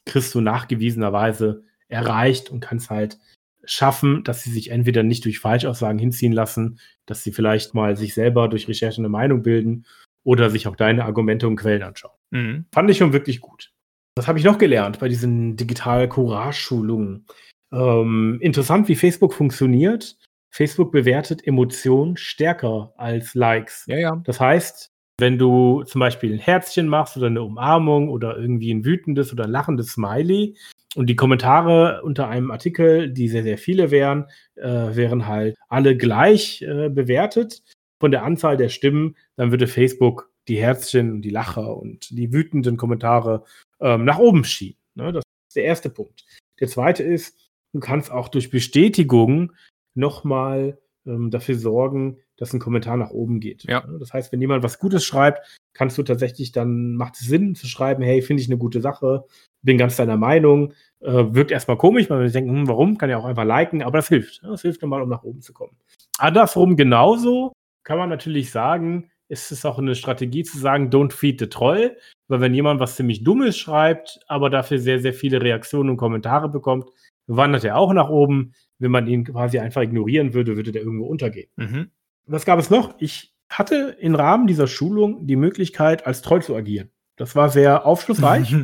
kriegst du nachgewiesenerweise erreicht und kannst halt schaffen, dass sie sich entweder nicht durch Falschaussagen hinziehen lassen, dass sie vielleicht mal sich selber durch Recherche eine Meinung bilden oder sich auch deine Argumente und Quellen anschauen. Mhm. Fand ich schon wirklich gut. Was habe ich noch gelernt bei diesen Digital-Courage-Schulungen? Ähm, interessant, wie Facebook funktioniert. Facebook bewertet Emotionen stärker als Likes. Ja, ja. Das heißt, wenn du zum Beispiel ein Herzchen machst oder eine Umarmung oder irgendwie ein wütendes oder ein lachendes Smiley, und die Kommentare unter einem Artikel, die sehr, sehr viele wären, äh, wären halt alle gleich äh, bewertet von der Anzahl der Stimmen. Dann würde Facebook die Herzchen und die Lacher und die wütenden Kommentare ähm, nach oben schieben. Ne? Das ist der erste Punkt. Der zweite ist, du kannst auch durch Bestätigung nochmal ähm, dafür sorgen, dass ein Kommentar nach oben geht. Ja. Das heißt, wenn jemand was Gutes schreibt, kannst du tatsächlich dann, macht es Sinn zu schreiben, hey, finde ich eine gute Sache, bin ganz deiner Meinung. Äh, wirkt erstmal komisch, weil wir denken, hm, warum? Kann ja auch einfach liken, aber das hilft. Das hilft nochmal, um nach oben zu kommen. Andersrum genauso kann man natürlich sagen, ist es auch eine Strategie zu sagen, don't feed the troll, weil wenn jemand was ziemlich Dummes schreibt, aber dafür sehr, sehr viele Reaktionen und Kommentare bekommt, wandert er auch nach oben. Wenn man ihn quasi einfach ignorieren würde, würde der irgendwo untergehen. Mhm. Was gab es noch? Ich hatte im Rahmen dieser Schulung die Möglichkeit, als Troll zu agieren. Das war sehr aufschlussreich,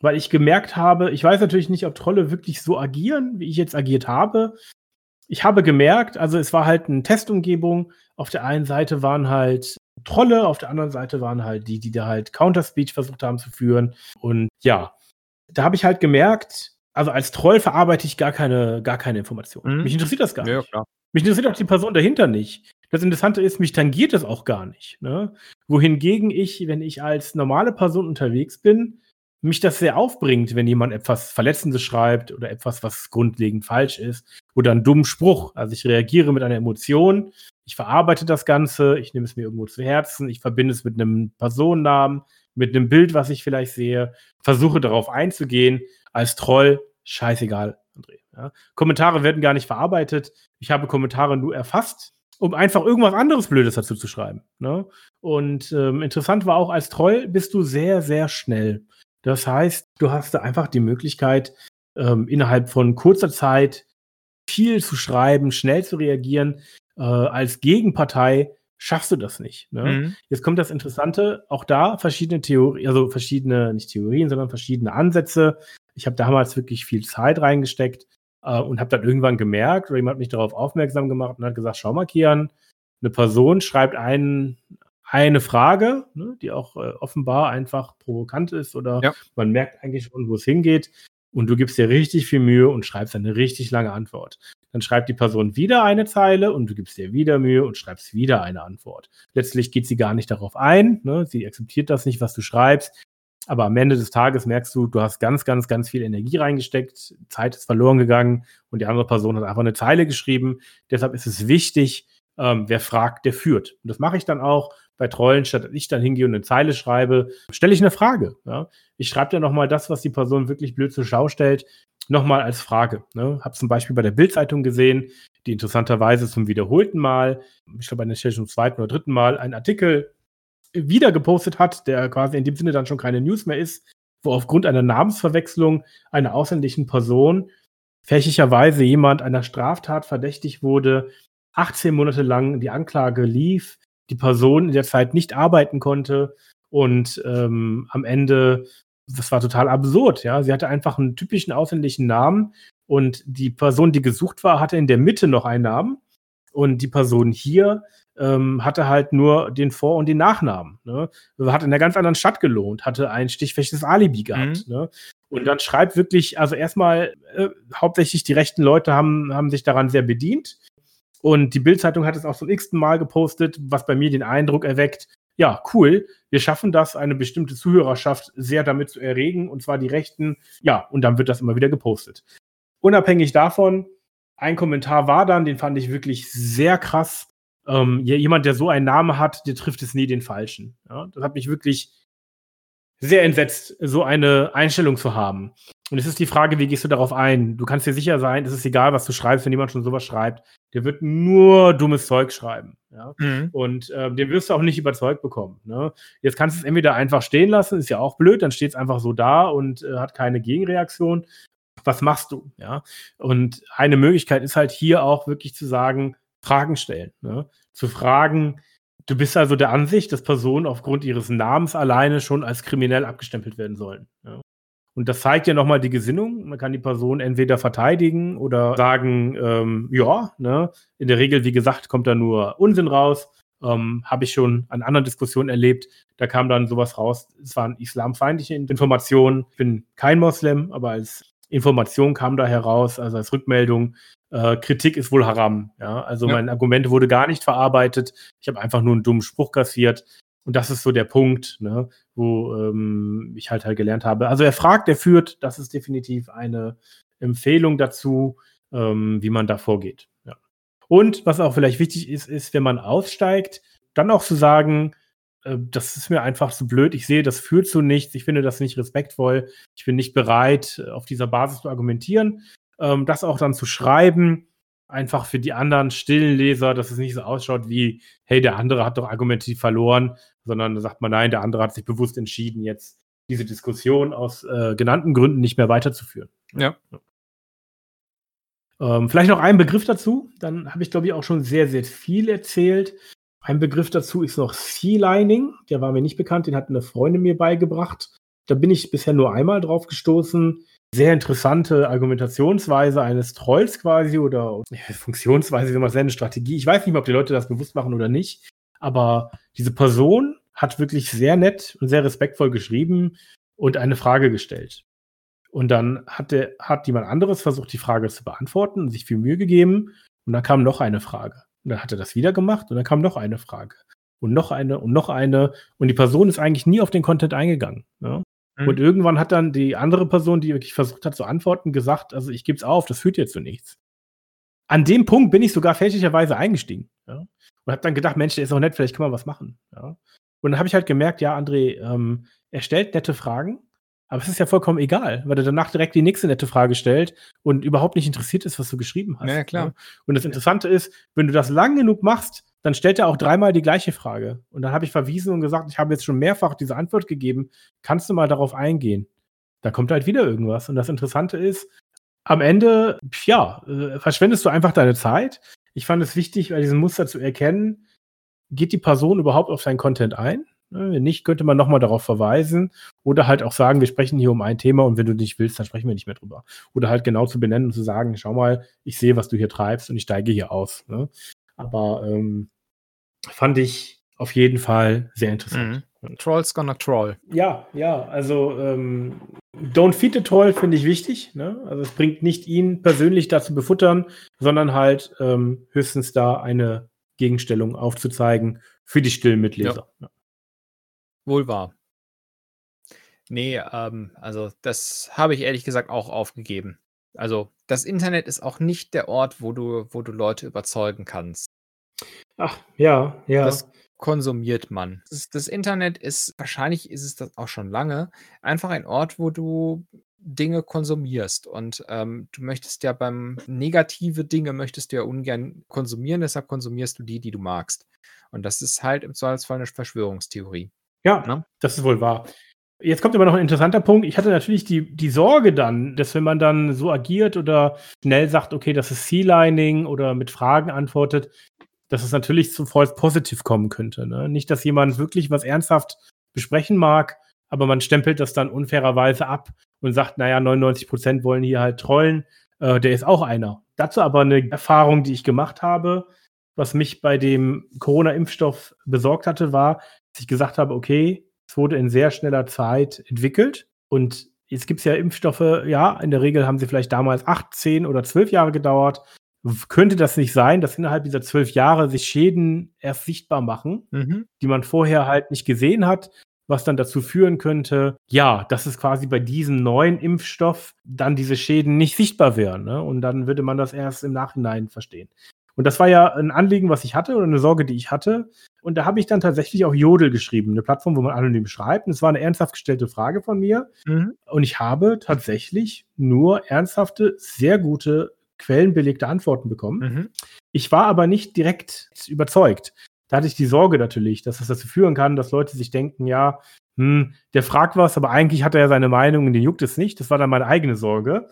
weil ich gemerkt habe, ich weiß natürlich nicht, ob Trolle wirklich so agieren, wie ich jetzt agiert habe. Ich habe gemerkt, also es war halt eine Testumgebung. Auf der einen Seite waren halt Trolle, auf der anderen Seite waren halt die, die da halt Counterspeech versucht haben zu führen. Und ja, da habe ich halt gemerkt, also als Troll verarbeite ich gar keine, gar keine Informationen. Mhm. Mich interessiert das gar ja, nicht. Klar. Mich interessiert auch die Person dahinter nicht. Das Interessante ist, mich tangiert das auch gar nicht. Ne? Wohingegen ich, wenn ich als normale Person unterwegs bin, mich das sehr aufbringt, wenn jemand etwas Verletzendes schreibt oder etwas, was grundlegend falsch ist oder einen dummen Spruch. Also ich reagiere mit einer Emotion, ich verarbeite das Ganze, ich nehme es mir irgendwo zu Herzen, ich verbinde es mit einem Personennamen, mit einem Bild, was ich vielleicht sehe, versuche darauf einzugehen. Als Troll, scheißegal, André. Ja. Kommentare werden gar nicht verarbeitet. Ich habe Kommentare nur erfasst, um einfach irgendwas anderes Blödes dazu zu schreiben. Ne? Und ähm, interessant war auch, als Troll bist du sehr, sehr schnell. Das heißt, du hast da einfach die Möglichkeit, ähm, innerhalb von kurzer Zeit viel zu schreiben, schnell zu reagieren. Äh, als Gegenpartei schaffst du das nicht. Ne? Mhm. Jetzt kommt das Interessante, auch da verschiedene Theorien, also verschiedene, nicht Theorien, sondern verschiedene Ansätze. Ich habe damals wirklich viel Zeit reingesteckt äh, und habe dann irgendwann gemerkt, oder jemand hat mich darauf aufmerksam gemacht und hat gesagt, schau mal, Kian, eine Person schreibt einen, eine Frage, ne, die auch äh, offenbar einfach provokant ist oder ja. man merkt eigentlich schon, wo es hingeht und du gibst dir richtig viel Mühe und schreibst eine richtig lange Antwort. Dann schreibt die Person wieder eine Zeile und du gibst dir wieder Mühe und schreibst wieder eine Antwort. Letztlich geht sie gar nicht darauf ein, ne? sie akzeptiert das nicht, was du schreibst, aber am Ende des Tages merkst du, du hast ganz, ganz, ganz viel Energie reingesteckt, Zeit ist verloren gegangen und die andere Person hat einfach eine Zeile geschrieben. Deshalb ist es wichtig, ähm, wer fragt, der führt. Und das mache ich dann auch bei Trollen, statt ich dann hingehe und eine Zeile schreibe, stelle ich eine Frage. Ja? Ich schreibe dann nochmal das, was die Person wirklich blöd zur Schau stellt, nochmal als Frage. Ne? Habe zum Beispiel bei der Bildzeitung gesehen, die interessanterweise zum wiederholten Mal, ich glaube, an der Stelle zum zweiten oder dritten Mal, einen Artikel wieder gepostet hat, der quasi in dem Sinne dann schon keine News mehr ist, wo aufgrund einer Namensverwechslung einer ausländischen Person fälschlicherweise jemand einer Straftat verdächtig wurde, 18 Monate lang die Anklage lief, die Person in der Zeit nicht arbeiten konnte und ähm, am Ende, das war total absurd, ja. Sie hatte einfach einen typischen ausländischen Namen und die Person, die gesucht war, hatte in der Mitte noch einen Namen und die Person hier ähm, hatte halt nur den Vor- und den Nachnamen. Ne? Hat in einer ganz anderen Stadt gelohnt, hatte ein stichfestes Alibi gehabt. Mhm. Ne? Und dann schreibt wirklich, also erstmal, äh, hauptsächlich die rechten Leute haben, haben sich daran sehr bedient. Und die Bildzeitung hat es auch zum x-ten Mal gepostet, was bei mir den Eindruck erweckt, ja, cool, wir schaffen das, eine bestimmte Zuhörerschaft sehr damit zu erregen, und zwar die Rechten. Ja, und dann wird das immer wieder gepostet. Unabhängig davon, ein Kommentar war dann, den fand ich wirklich sehr krass. Ähm, jemand, der so einen Namen hat, der trifft es nie den Falschen. Ja, das hat mich wirklich sehr entsetzt, so eine Einstellung zu haben. Und es ist die Frage, wie gehst du darauf ein? Du kannst dir sicher sein, es ist egal, was du schreibst, wenn jemand schon sowas schreibt. Der wird nur dummes Zeug schreiben. Ja? Mhm. Und äh, den wirst du auch nicht überzeugt bekommen. Ne? Jetzt kannst du es entweder einfach stehen lassen, ist ja auch blöd, dann steht es einfach so da und äh, hat keine Gegenreaktion. Was machst du? Ja? Und eine Möglichkeit ist halt hier auch wirklich zu sagen, Fragen stellen. Ne? Zu fragen, du bist also der Ansicht, dass Personen aufgrund ihres Namens alleine schon als kriminell abgestempelt werden sollen. Ja? Und das zeigt ja nochmal die Gesinnung. Man kann die Person entweder verteidigen oder sagen, ähm, ja, ne? in der Regel, wie gesagt, kommt da nur Unsinn raus. Ähm, Habe ich schon an anderen Diskussionen erlebt. Da kam dann sowas raus. Es waren islamfeindliche Informationen. Ich bin kein Moslem, aber als Information kam da heraus, also als Rückmeldung, äh, Kritik ist wohl haram. Ja? Also ja. mein Argument wurde gar nicht verarbeitet. Ich habe einfach nur einen dummen Spruch kassiert. Und das ist so der Punkt, ne, wo ähm, ich halt halt gelernt habe. Also er fragt, er führt, das ist definitiv eine Empfehlung dazu, ähm, wie man da vorgeht. Ja. Und was auch vielleicht wichtig ist, ist, wenn man aussteigt, dann auch zu sagen, äh, das ist mir einfach so blöd, ich sehe, das führt zu nichts, ich finde das nicht respektvoll, ich bin nicht bereit, auf dieser Basis zu argumentieren. Ähm, das auch dann zu schreiben, einfach für die anderen stillen Leser, dass es nicht so ausschaut wie, hey, der andere hat doch argumentativ verloren, sondern da sagt man, nein, der andere hat sich bewusst entschieden, jetzt diese Diskussion aus äh, genannten Gründen nicht mehr weiterzuführen. Ja. Ähm, vielleicht noch ein Begriff dazu, dann habe ich, glaube ich, auch schon sehr, sehr viel erzählt. Ein Begriff dazu ist noch Sea-Lining, der war mir nicht bekannt, den hat eine Freundin mir beigebracht. Da bin ich bisher nur einmal drauf gestoßen sehr interessante Argumentationsweise eines Trolls quasi oder Funktionsweise, wie man nennt, Strategie. Ich weiß nicht mehr, ob die Leute das bewusst machen oder nicht, aber diese Person hat wirklich sehr nett und sehr respektvoll geschrieben und eine Frage gestellt. Und dann hat, der, hat jemand anderes versucht, die Frage zu beantworten und sich viel Mühe gegeben. Und dann kam noch eine Frage. Und dann hat er das wieder gemacht und dann kam noch eine Frage. Und noch eine und noch eine. Und die Person ist eigentlich nie auf den Content eingegangen. Ja? Mhm. Und irgendwann hat dann die andere Person, die wirklich versucht hat zu antworten, gesagt, also ich gebe es auf, das führt jetzt zu nichts. An dem Punkt bin ich sogar fälschlicherweise eingestiegen. Ja? Und habe dann gedacht, Mensch, der ist auch nett, vielleicht können wir was machen. Ja? Und dann habe ich halt gemerkt, ja, André, ähm, er stellt nette Fragen, aber es ist ja vollkommen egal, weil er danach direkt die nächste nette Frage stellt und überhaupt nicht interessiert ist, was du geschrieben hast. Ja, klar. Ja? Und das Interessante ist, wenn du das lang genug machst, dann stellt er auch dreimal die gleiche Frage. Und dann habe ich verwiesen und gesagt, ich habe jetzt schon mehrfach diese Antwort gegeben. Kannst du mal darauf eingehen? Da kommt halt wieder irgendwas. Und das Interessante ist, am Ende, ja, äh, verschwendest du einfach deine Zeit. Ich fand es wichtig, bei diesem Muster zu erkennen, geht die Person überhaupt auf seinen Content ein? Ne, wenn nicht, könnte man nochmal darauf verweisen oder halt auch sagen, wir sprechen hier um ein Thema und wenn du nicht willst, dann sprechen wir nicht mehr drüber. Oder halt genau zu benennen und zu sagen, schau mal, ich sehe, was du hier treibst und ich steige hier aus. Ne? Aber ähm, fand ich auf jeden Fall sehr interessant. Mhm. Trolls gonna troll. Ja, ja, also ähm, Don't feed the troll finde ich wichtig. Ne? Also es bringt nicht ihn persönlich dazu befuttern, sondern halt ähm, höchstens da eine Gegenstellung aufzuzeigen für die stillen Mitleser. Ja. Wohl wahr. Nee, ähm, also das habe ich ehrlich gesagt auch aufgegeben. Also das Internet ist auch nicht der Ort, wo du, wo du Leute überzeugen kannst. Ach, ja, ja. Das konsumiert man. Das, das Internet ist, wahrscheinlich ist es das auch schon lange, einfach ein Ort, wo du Dinge konsumierst. Und ähm, du möchtest ja beim negative Dinge möchtest du ja ungern konsumieren, deshalb konsumierst du die, die du magst. Und das ist halt im Zweifelsfall eine Verschwörungstheorie. Ja, ne? das ist wohl wahr. Jetzt kommt aber noch ein interessanter Punkt. Ich hatte natürlich die, die Sorge dann, dass wenn man dann so agiert oder schnell sagt, okay, das ist Sea-Lining oder mit Fragen antwortet, dass es natürlich zu False Positive kommen könnte. Ne? Nicht, dass jemand wirklich was ernsthaft besprechen mag, aber man stempelt das dann unfairerweise ab und sagt, naja, 99 Prozent wollen hier halt trollen. Äh, der ist auch einer. Dazu aber eine Erfahrung, die ich gemacht habe, was mich bei dem Corona-Impfstoff besorgt hatte, war, dass ich gesagt habe, okay, es wurde in sehr schneller Zeit entwickelt und jetzt gibt es ja Impfstoffe, ja, in der Regel haben sie vielleicht damals acht, zehn oder zwölf Jahre gedauert. Könnte das nicht sein, dass innerhalb dieser zwölf Jahre sich Schäden erst sichtbar machen, mhm. die man vorher halt nicht gesehen hat, was dann dazu führen könnte, ja, dass es quasi bei diesem neuen Impfstoff dann diese Schäden nicht sichtbar wären. Ne? Und dann würde man das erst im Nachhinein verstehen. Und das war ja ein Anliegen, was ich hatte oder eine Sorge, die ich hatte. Und da habe ich dann tatsächlich auch Jodel geschrieben, eine Plattform, wo man anonym schreibt. Und es war eine ernsthaft gestellte Frage von mir. Mhm. Und ich habe tatsächlich nur ernsthafte, sehr gute, quellenbelegte Antworten bekommen. Mhm. Ich war aber nicht direkt überzeugt. Da hatte ich die Sorge natürlich, dass das dazu führen kann, dass Leute sich denken, ja, hm, der fragt was, aber eigentlich hat er ja seine Meinung und den juckt es nicht. Das war dann meine eigene Sorge.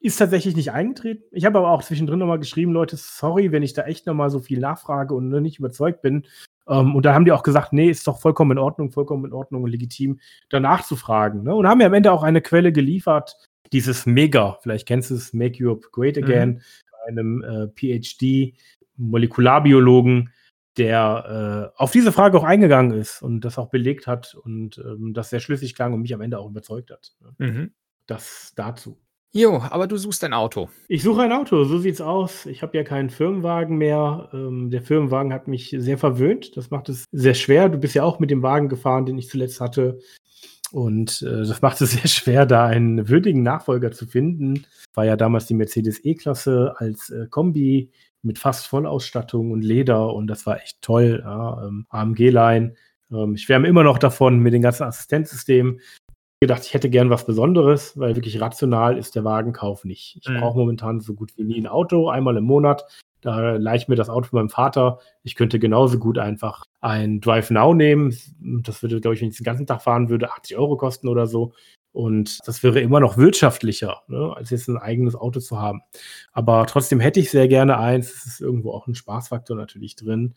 Ist tatsächlich nicht eingetreten. Ich habe aber auch zwischendrin nochmal geschrieben, Leute, sorry, wenn ich da echt nochmal so viel nachfrage und nicht überzeugt bin. Um, ähm, und da haben die auch gesagt, nee, ist doch vollkommen in Ordnung, vollkommen in Ordnung und legitim, danach zu fragen. Ne? Und haben mir am Ende auch eine Quelle geliefert, dieses Mega, vielleicht kennst du es, Make Europe Great mhm. Again, mhm. einem äh, PhD, Molekularbiologen, der äh, auf diese Frage auch eingegangen ist und das auch belegt hat und ähm, das sehr schlüssig klang und mich am Ende auch überzeugt hat. Ne? Mhm. Das dazu. Jo, aber du suchst ein Auto. Ich suche ein Auto, so sieht's aus. Ich habe ja keinen Firmenwagen mehr. Ähm, der Firmenwagen hat mich sehr verwöhnt. Das macht es sehr schwer. Du bist ja auch mit dem Wagen gefahren, den ich zuletzt hatte. Und äh, das macht es sehr schwer, da einen würdigen Nachfolger zu finden. War ja damals die Mercedes E-Klasse als äh, Kombi mit fast Vollausstattung und Leder und das war echt toll. Ja, ähm, AMG-Line. Ähm, ich schwärme immer noch davon mit den ganzen Assistenzsystemen. Gedacht, ich hätte gern was Besonderes, weil wirklich rational ist der Wagenkauf nicht. Ich Mhm. brauche momentan so gut wie nie ein Auto, einmal im Monat. Da leihe ich mir das Auto von meinem Vater. Ich könnte genauso gut einfach ein Drive Now nehmen. Das würde, glaube ich, wenn ich den ganzen Tag fahren würde, 80 Euro kosten oder so. Und das wäre immer noch wirtschaftlicher, ne, als jetzt ein eigenes Auto zu haben. Aber trotzdem hätte ich sehr gerne eins. Es ist irgendwo auch ein Spaßfaktor natürlich drin.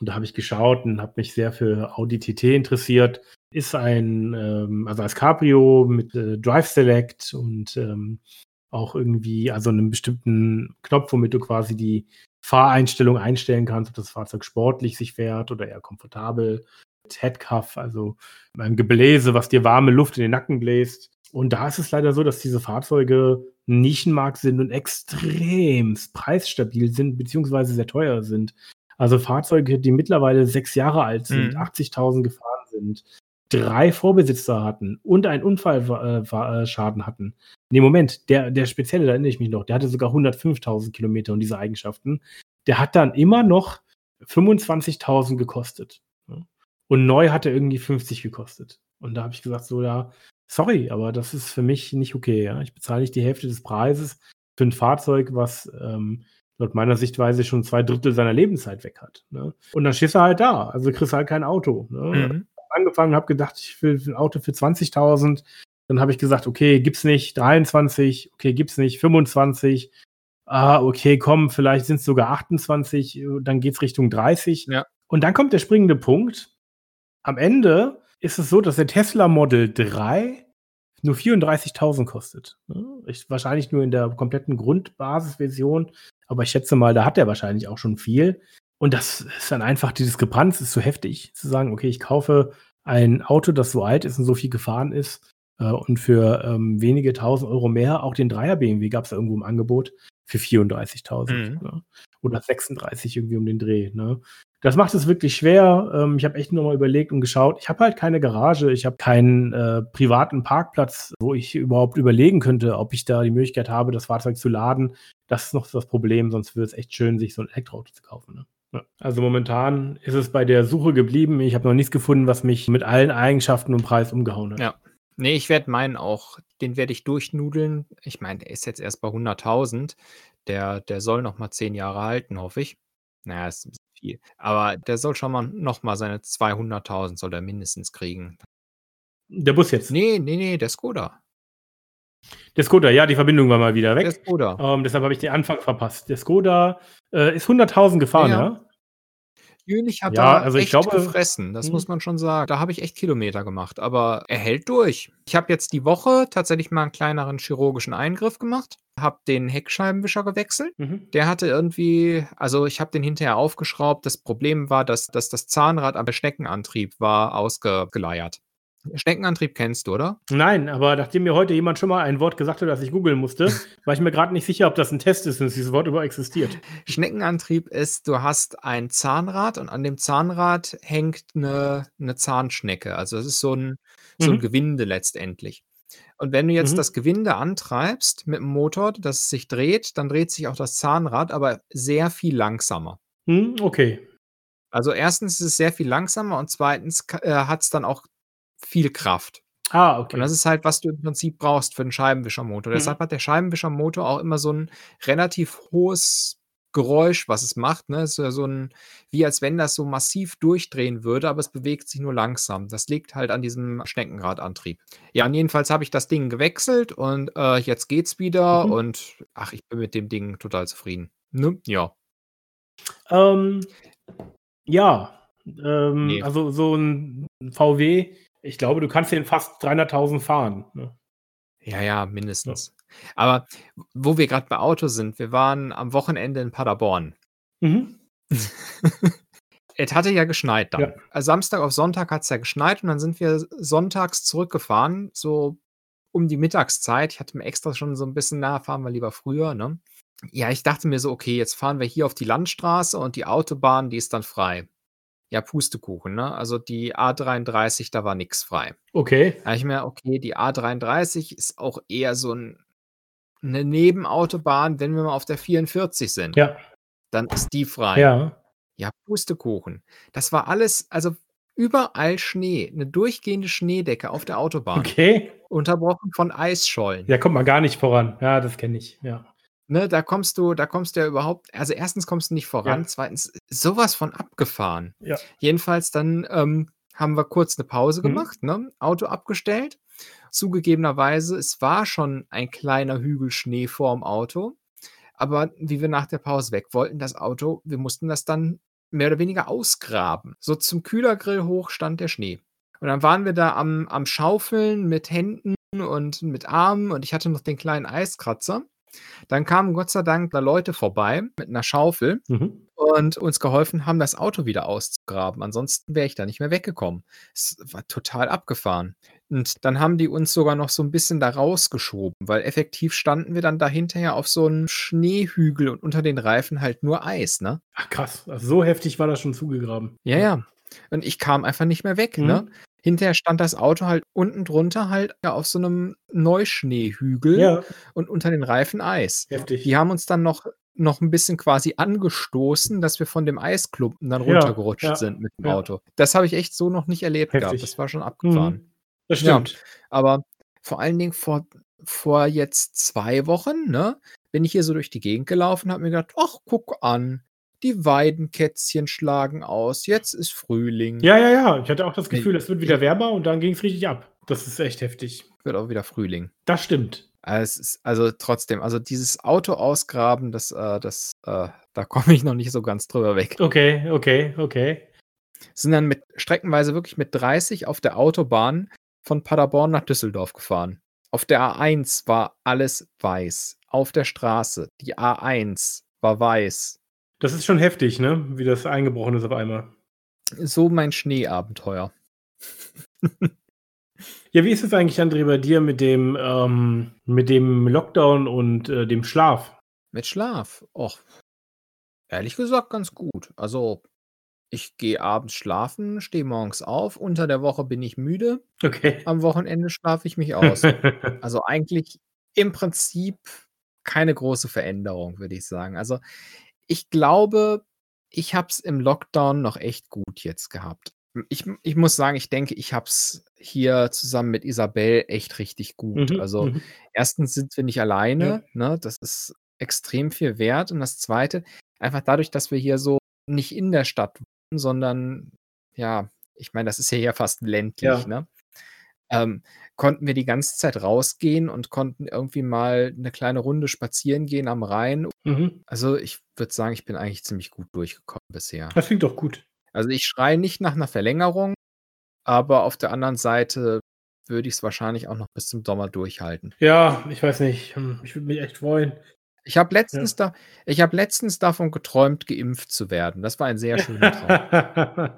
Und da habe ich geschaut und habe mich sehr für Audi TT interessiert. Ist ein, ähm, also als Cabrio mit äh, Drive Select und ähm, auch irgendwie, also einem bestimmten Knopf, womit du quasi die Fahreinstellung einstellen kannst, ob das Fahrzeug sportlich sich fährt oder eher komfortabel. Mit Headcuff, also ein Gebläse, was dir warme Luft in den Nacken bläst. Und da ist es leider so, dass diese Fahrzeuge Nischenmarkt sind und extrem preisstabil sind, beziehungsweise sehr teuer sind. Also Fahrzeuge, die mittlerweile sechs Jahre alt sind, Mhm. 80.000 gefahren sind, drei Vorbesitzer hatten und einen Unfallschaden hatten. Nee, Moment, der, der spezielle, da erinnere ich mich noch, der hatte sogar 105.000 Kilometer und diese Eigenschaften. Der hat dann immer noch 25.000 gekostet. Und neu hat er irgendwie 50 gekostet. Und da habe ich gesagt, so, ja, sorry, aber das ist für mich nicht okay. Ja? Ich bezahle nicht die Hälfte des Preises für ein Fahrzeug, was ähm, laut meiner Sichtweise schon zwei Drittel seiner Lebenszeit weg hat. Ne? Und dann stehst du halt da. Also kriegst halt kein Auto. Ne? Mhm. Angefangen, habe gedacht, ich will ein Auto für 20.000. Dann habe ich gesagt, okay, gibt's nicht 23, okay, gibt's nicht 25. Ah, okay, komm, vielleicht sind es sogar 28, dann geht's Richtung 30. Ja. Und dann kommt der springende Punkt. Am Ende ist es so, dass der Tesla Model 3 nur 34.000 kostet. Ich, wahrscheinlich nur in der kompletten Grundbasisversion, aber ich schätze mal, da hat er wahrscheinlich auch schon viel. Und das ist dann einfach die Diskrepanz, ist so heftig, zu sagen, okay, ich kaufe ein Auto, das so alt ist und so viel gefahren ist äh, und für ähm, wenige tausend Euro mehr, auch den Dreier BMW gab es da irgendwo im Angebot für 34.000 Mhm. ne? oder 36 irgendwie um den Dreh. Ne? Das macht es wirklich schwer. Ähm, ich habe echt nochmal überlegt und geschaut. Ich habe halt keine Garage, ich habe keinen äh, privaten Parkplatz, wo ich überhaupt überlegen könnte, ob ich da die Möglichkeit habe, das Fahrzeug zu laden. Das ist noch das Problem, sonst wäre es echt schön, sich so ein Elektroauto zu kaufen. Ne? Also momentan ist es bei der Suche geblieben. Ich habe noch nichts gefunden, was mich mit allen Eigenschaften und Preis umgehauen hat. Ja. Nee, ich werde meinen auch, den werde ich durchnudeln. Ich meine, der ist jetzt erst bei 100.000. Der, der soll noch mal 10 Jahre halten, hoffe ich. Naja, ist ein bisschen viel. Aber der soll schon mal noch mal seine 200.000 soll er mindestens kriegen. Der Bus jetzt. Nee, nee, nee, der Skoda. Der Skoda, ja, die Verbindung war mal wieder Der weg. Skoda. Ähm, deshalb habe ich den Anfang verpasst. Der Skoda äh, ist 100.000 gefahren, Ja. ja? Jünich hat Ja, da also ich echt glaube- gefressen, das Mhm. muss man schon sagen. Da habe ich echt Kilometer gemacht, aber er hält durch. Ich habe jetzt die Woche tatsächlich mal einen kleineren chirurgischen Eingriff gemacht, habe den Heckscheibenwischer gewechselt. Mhm. Der hatte irgendwie, also ich habe den hinterher aufgeschraubt. Das Problem war, dass, dass das Zahnrad am Schneckenantrieb war ausgeleiert. Schneckenantrieb kennst du, oder? Nein, aber nachdem mir heute jemand schon mal ein Wort gesagt hat, das ich googeln musste, war ich mir gerade nicht sicher, ob das ein Test ist und dass dieses Wort überhaupt existiert. Schneckenantrieb ist, du hast ein Zahnrad und an dem Zahnrad hängt eine, eine Zahnschnecke. Also es ist so ein, so ein Mhm. Gewinde letztendlich. Und wenn du jetzt Mhm. das Gewinde antreibst mit dem Motor, dass es sich dreht, dann dreht sich auch das Zahnrad, aber sehr viel langsamer. Hm, okay. Also erstens ist es sehr viel langsamer und zweitens äh, hat es dann auch viel Kraft. Ah, Und okay. das ist halt, was du im Prinzip brauchst für einen Scheibenwischermotor. Mhm. Deshalb hat der Scheibenwischermotor auch immer so ein relativ hohes Geräusch, was es macht. Ne? Es ist ja so ein, wie als wenn das so massiv durchdrehen würde, aber es bewegt sich nur langsam. Das liegt halt an diesem Schneckenradantrieb. Ja, und jedenfalls habe ich das Ding gewechselt und äh, jetzt geht's wieder Mhm. und ach, ich bin mit dem Ding total zufrieden. Ne? Ja. Ähm, ja, ähm, Nee. also so ein VW, ich glaube, du kannst den fast 300.000 fahren. Ne? Ja, ja, mindestens. Aber wo wir gerade bei Autos sind, wir waren am Wochenende in Paderborn. Mhm. Es hatte ja geschneit dann. Ja. Also Samstag auf Sonntag hat es ja geschneit und dann sind wir sonntags zurückgefahren, so um die Mittagszeit. Ich hatte mir extra schon so ein bisschen nahe, fahren wir lieber früher, ne? Ja, ich dachte mir so, okay, jetzt fahren wir hier auf die Landstraße und die Autobahn, die ist dann frei. Ja, Pustekuchen, ne? Also die A33, da war nichts frei. Okay. Da habe ich mir, okay, die A33 ist auch eher so ein, eine Nebenautobahn, wenn wir mal auf der 44 sind. Ja. Dann ist die frei. Ja. Ja, Pustekuchen. Das war alles, also überall Schnee, eine durchgehende Schneedecke auf der Autobahn. Okay. Unterbrochen von Eisschollen. Ja, kommt man gar nicht voran. Ja, das kenne ich, ja. Ne, da kommst du, da kommst du ja überhaupt, also erstens kommst du nicht voran, Ja. zweitens sowas von abgefahren. Ja. Jedenfalls dann ähm, haben wir kurz eine Pause Mhm. gemacht, ne? Auto abgestellt. Zugegebenerweise, es war schon ein kleiner Hügel Schnee vorm Auto. Aber wie wir nach der Pause weg wollten, das Auto, wir mussten das dann mehr oder weniger ausgraben. So zum Kühlergrill hoch stand der Schnee. Und dann waren wir da am, am Schaufeln mit Händen und mit Armen und ich hatte noch den kleinen Eiskratzer. Dann kamen Gott sei Dank da Leute vorbei mit einer Schaufel Mhm. und uns geholfen haben, das Auto wieder auszugraben. Ansonsten wäre ich da nicht mehr weggekommen. Es war total abgefahren. Und dann haben die uns sogar noch so ein bisschen da rausgeschoben, weil effektiv standen wir dann da hinterher auf so einem Schneehügel und unter den Reifen halt nur Eis, ne? Ach krass, also so heftig war das schon zugegraben. Ja, ja. Und ich kam einfach nicht mehr weg, Mhm. ne? Hinterher stand das Auto halt unten drunter halt ja, auf so einem Neuschneehügel Ja, und unter den Reifen Eis. heftig. Die haben uns dann noch, noch ein bisschen quasi angestoßen, dass wir von dem Eisklumpen dann Ja, runtergerutscht ja, sind mit dem ja. Auto. Das habe ich echt so noch nicht erlebt gehabt. Heftig. Das war schon abgefahren. Mhm. Das Ja. stimmt. Aber vor allen Dingen vor, vor jetzt zwei Wochen, ne, bin ich hier so durch die Gegend gelaufen und habe mir gedacht, ach, guck an, die Weidenkätzchen schlagen aus, jetzt ist Frühling. Ja, ja, ja. Ich hatte auch das Gefühl, es wird wieder wärmer und dann ging es richtig ab. Das ist echt heftig. Wird auch wieder Frühling. Das stimmt. Also, es ist, also trotzdem, also dieses Auto ausgraben, das, äh, das, äh, da komme ich noch nicht so ganz drüber weg. Okay, okay, okay. Sind dann mit streckenweise wirklich mit 30 auf der Autobahn von Paderborn nach Düsseldorf gefahren. Auf der A1 war alles weiß. Auf der Straße, die A1 war weiß. Das ist schon heftig, ne? Wie das eingebrochen ist auf einmal. So mein Schneeabenteuer. Ja, wie ist es eigentlich, André, bei dir mit dem, ähm, mit dem Lockdown und äh, dem Schlaf? Mit Schlaf. Och, ehrlich gesagt ganz gut. Also, ich gehe abends schlafen, stehe morgens auf. Unter der Woche bin ich müde. Okay. Am Wochenende schlafe ich mich aus. Also eigentlich im Prinzip keine große Veränderung, würde ich sagen. Also ich glaube, ich habe es im Lockdown noch echt gut jetzt gehabt. Ich, ich muss sagen, ich denke, ich habe es hier zusammen mit Isabel echt richtig gut. Mhm, Also mhm. erstens sind wir nicht alleine, ne? Das ist extrem viel wert. Und das Zweite, einfach dadurch, dass wir hier so nicht in der Stadt wohnen, sondern ja, ich meine, das ist ja hier fast ländlich, Ja. ne? Ähm, konnten wir die ganze Zeit rausgehen und konnten irgendwie mal eine kleine Runde spazieren gehen am Rhein. Mhm. Also ich würde sagen, ich bin eigentlich ziemlich gut durchgekommen bisher. Das klingt doch gut. Also ich schreie nicht nach einer Verlängerung, aber auf der anderen Seite würde ich es wahrscheinlich auch noch bis zum Sommer durchhalten. Ja, ich weiß nicht. Hm, Ich würde mich echt freuen. Ich habe letztens, da, ich hab letztens davon geträumt, geimpft zu werden. Das war ein sehr schöner Traum.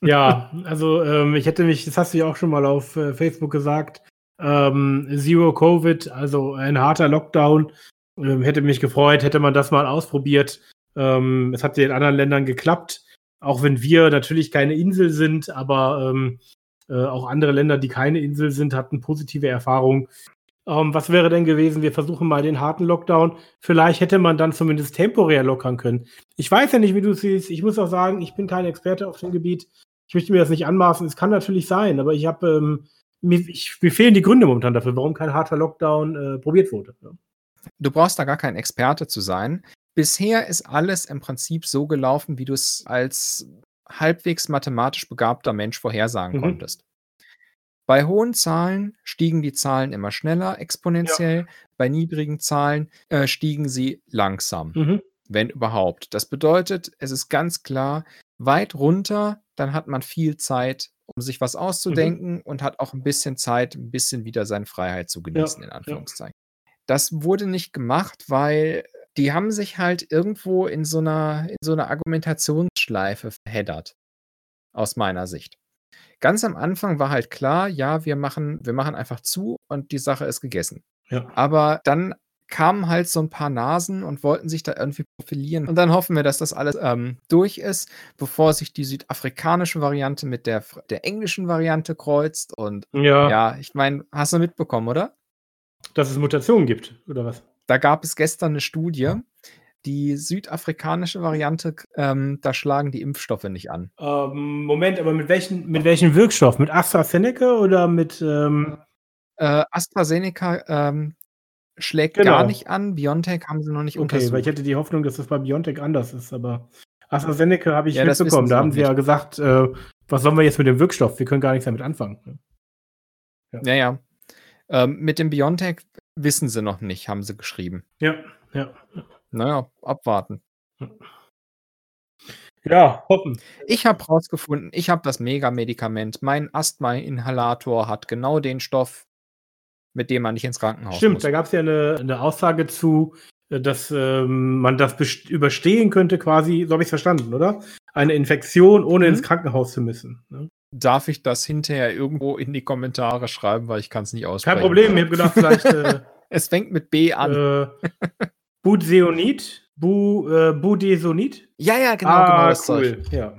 ja, also ähm, ich hätte mich, das hast du ja auch schon mal auf äh, Facebook gesagt, ähm, Zero Covid, also ein harter Lockdown, ähm, hätte mich gefreut, hätte man das mal ausprobiert. Ähm, es hat ja in anderen Ländern geklappt, auch wenn wir natürlich keine Insel sind, aber ähm, äh, auch andere Länder, die keine Insel sind, hatten positive Erfahrungen. Ähm, was wäre denn gewesen? Wir versuchen mal den harten Lockdown. Vielleicht hätte man dann zumindest temporär lockern können. Ich weiß ja nicht, wie du es siehst. Ich muss auch sagen, ich bin kein Experte auf dem Gebiet. Ich möchte mir das nicht anmaßen. Es kann natürlich sein, aber ich habe ähm, mir, ich, mir fehlen die Gründe momentan dafür, warum kein harter Lockdown äh, probiert wurde. Ja. Du brauchst da gar kein Experte zu sein. Bisher ist alles im Prinzip so gelaufen, wie du es als halbwegs mathematisch begabter Mensch vorhersagen Mhm. konntest. Bei hohen Zahlen stiegen die Zahlen immer schneller exponentiell, bei niedrigen Zahlen äh, stiegen sie langsam, Mhm. wenn überhaupt. Das bedeutet, es ist ganz klar, weit runter, dann hat man viel Zeit, um sich was auszudenken und hat auch ein bisschen Zeit, ein bisschen wieder seine Freiheit zu genießen, in ja. Anführungszeichen. Das wurde nicht gemacht, weil die haben sich halt irgendwo in so einer, in so einer Argumentationsschleife verheddert. Aus meiner Sicht. Ganz am Anfang war halt klar, ja, wir machen, wir machen einfach zu und die Sache ist gegessen. Ja. Aber dann kamen halt so ein paar Nasen und wollten sich da irgendwie profilieren. Und dann hoffen wir, dass das alles ähm, durch ist, bevor sich die südafrikanische Variante mit der, der englischen Variante kreuzt. Und ja, ja, ich meine, hast du mitbekommen, oder? dass es Mutationen gibt, oder was? Da gab es gestern eine Studie, die südafrikanische Variante, ähm, da schlagen die Impfstoffe nicht an. Ähm, Moment, aber mit welchen, mit welchem Wirkstoff? Mit AstraZeneca oder mit. Ähm äh, AstraZeneca ähm, schlägt genau. gar nicht an. BioNTech haben sie noch nicht okay, untersucht. weil ich hätte die Hoffnung, dass das bei BioNTech anders ist, aber AstraZeneca habe ich ja, mitbekommen. Da haben sie ja gesagt, äh, was sollen wir jetzt mit dem Wirkstoff? Wir können gar nichts damit anfangen. Ne? Ja, ja. ja. Ähm, mit dem BioNTech wissen sie noch nicht, haben sie geschrieben. Ja, ja. Naja, abwarten. Ja, hoffen. Ich habe rausgefunden, ich habe das Mega-Medikament. Mein Asthma-Inhalator hat genau den Stoff, mit dem man nicht ins Krankenhaus Stimmt, muss. da gab es ja eine, eine, Aussage zu, äh, dass ähm, man das überstehen könnte, quasi, so habe ich es verstanden, oder? Eine Infektion, ohne mhm. ins Krankenhaus zu müssen. Ne? Darf ich das hinterher irgendwo in die Kommentare schreiben, weil ich kann es nicht aussprechen. Kein Problem, ich habe gedacht, vielleicht. Äh, es fängt mit B an. Äh, Budseonit? Bu, äh, Budesonit? Ja, ja, genau, ah, genau das cool. Zeug. Ja.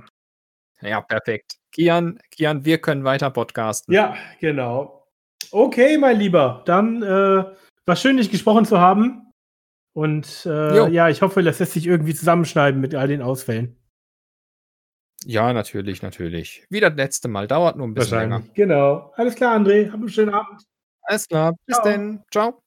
ja, perfekt. Kian, Kian, wir können weiter podcasten. Ja, genau. Okay, mein Lieber, dann äh, war schön, dich gesprochen zu haben. Und äh, ja, ich hoffe, das lässt sich irgendwie zusammenschneiden mit all den Ausfällen. Ja, natürlich, natürlich. Wie das letzte Mal. Dauert nur ein bisschen länger. Genau. Alles klar, André. Hab einen schönen Abend. Alles klar. Bis Ciao. denn. Ciao.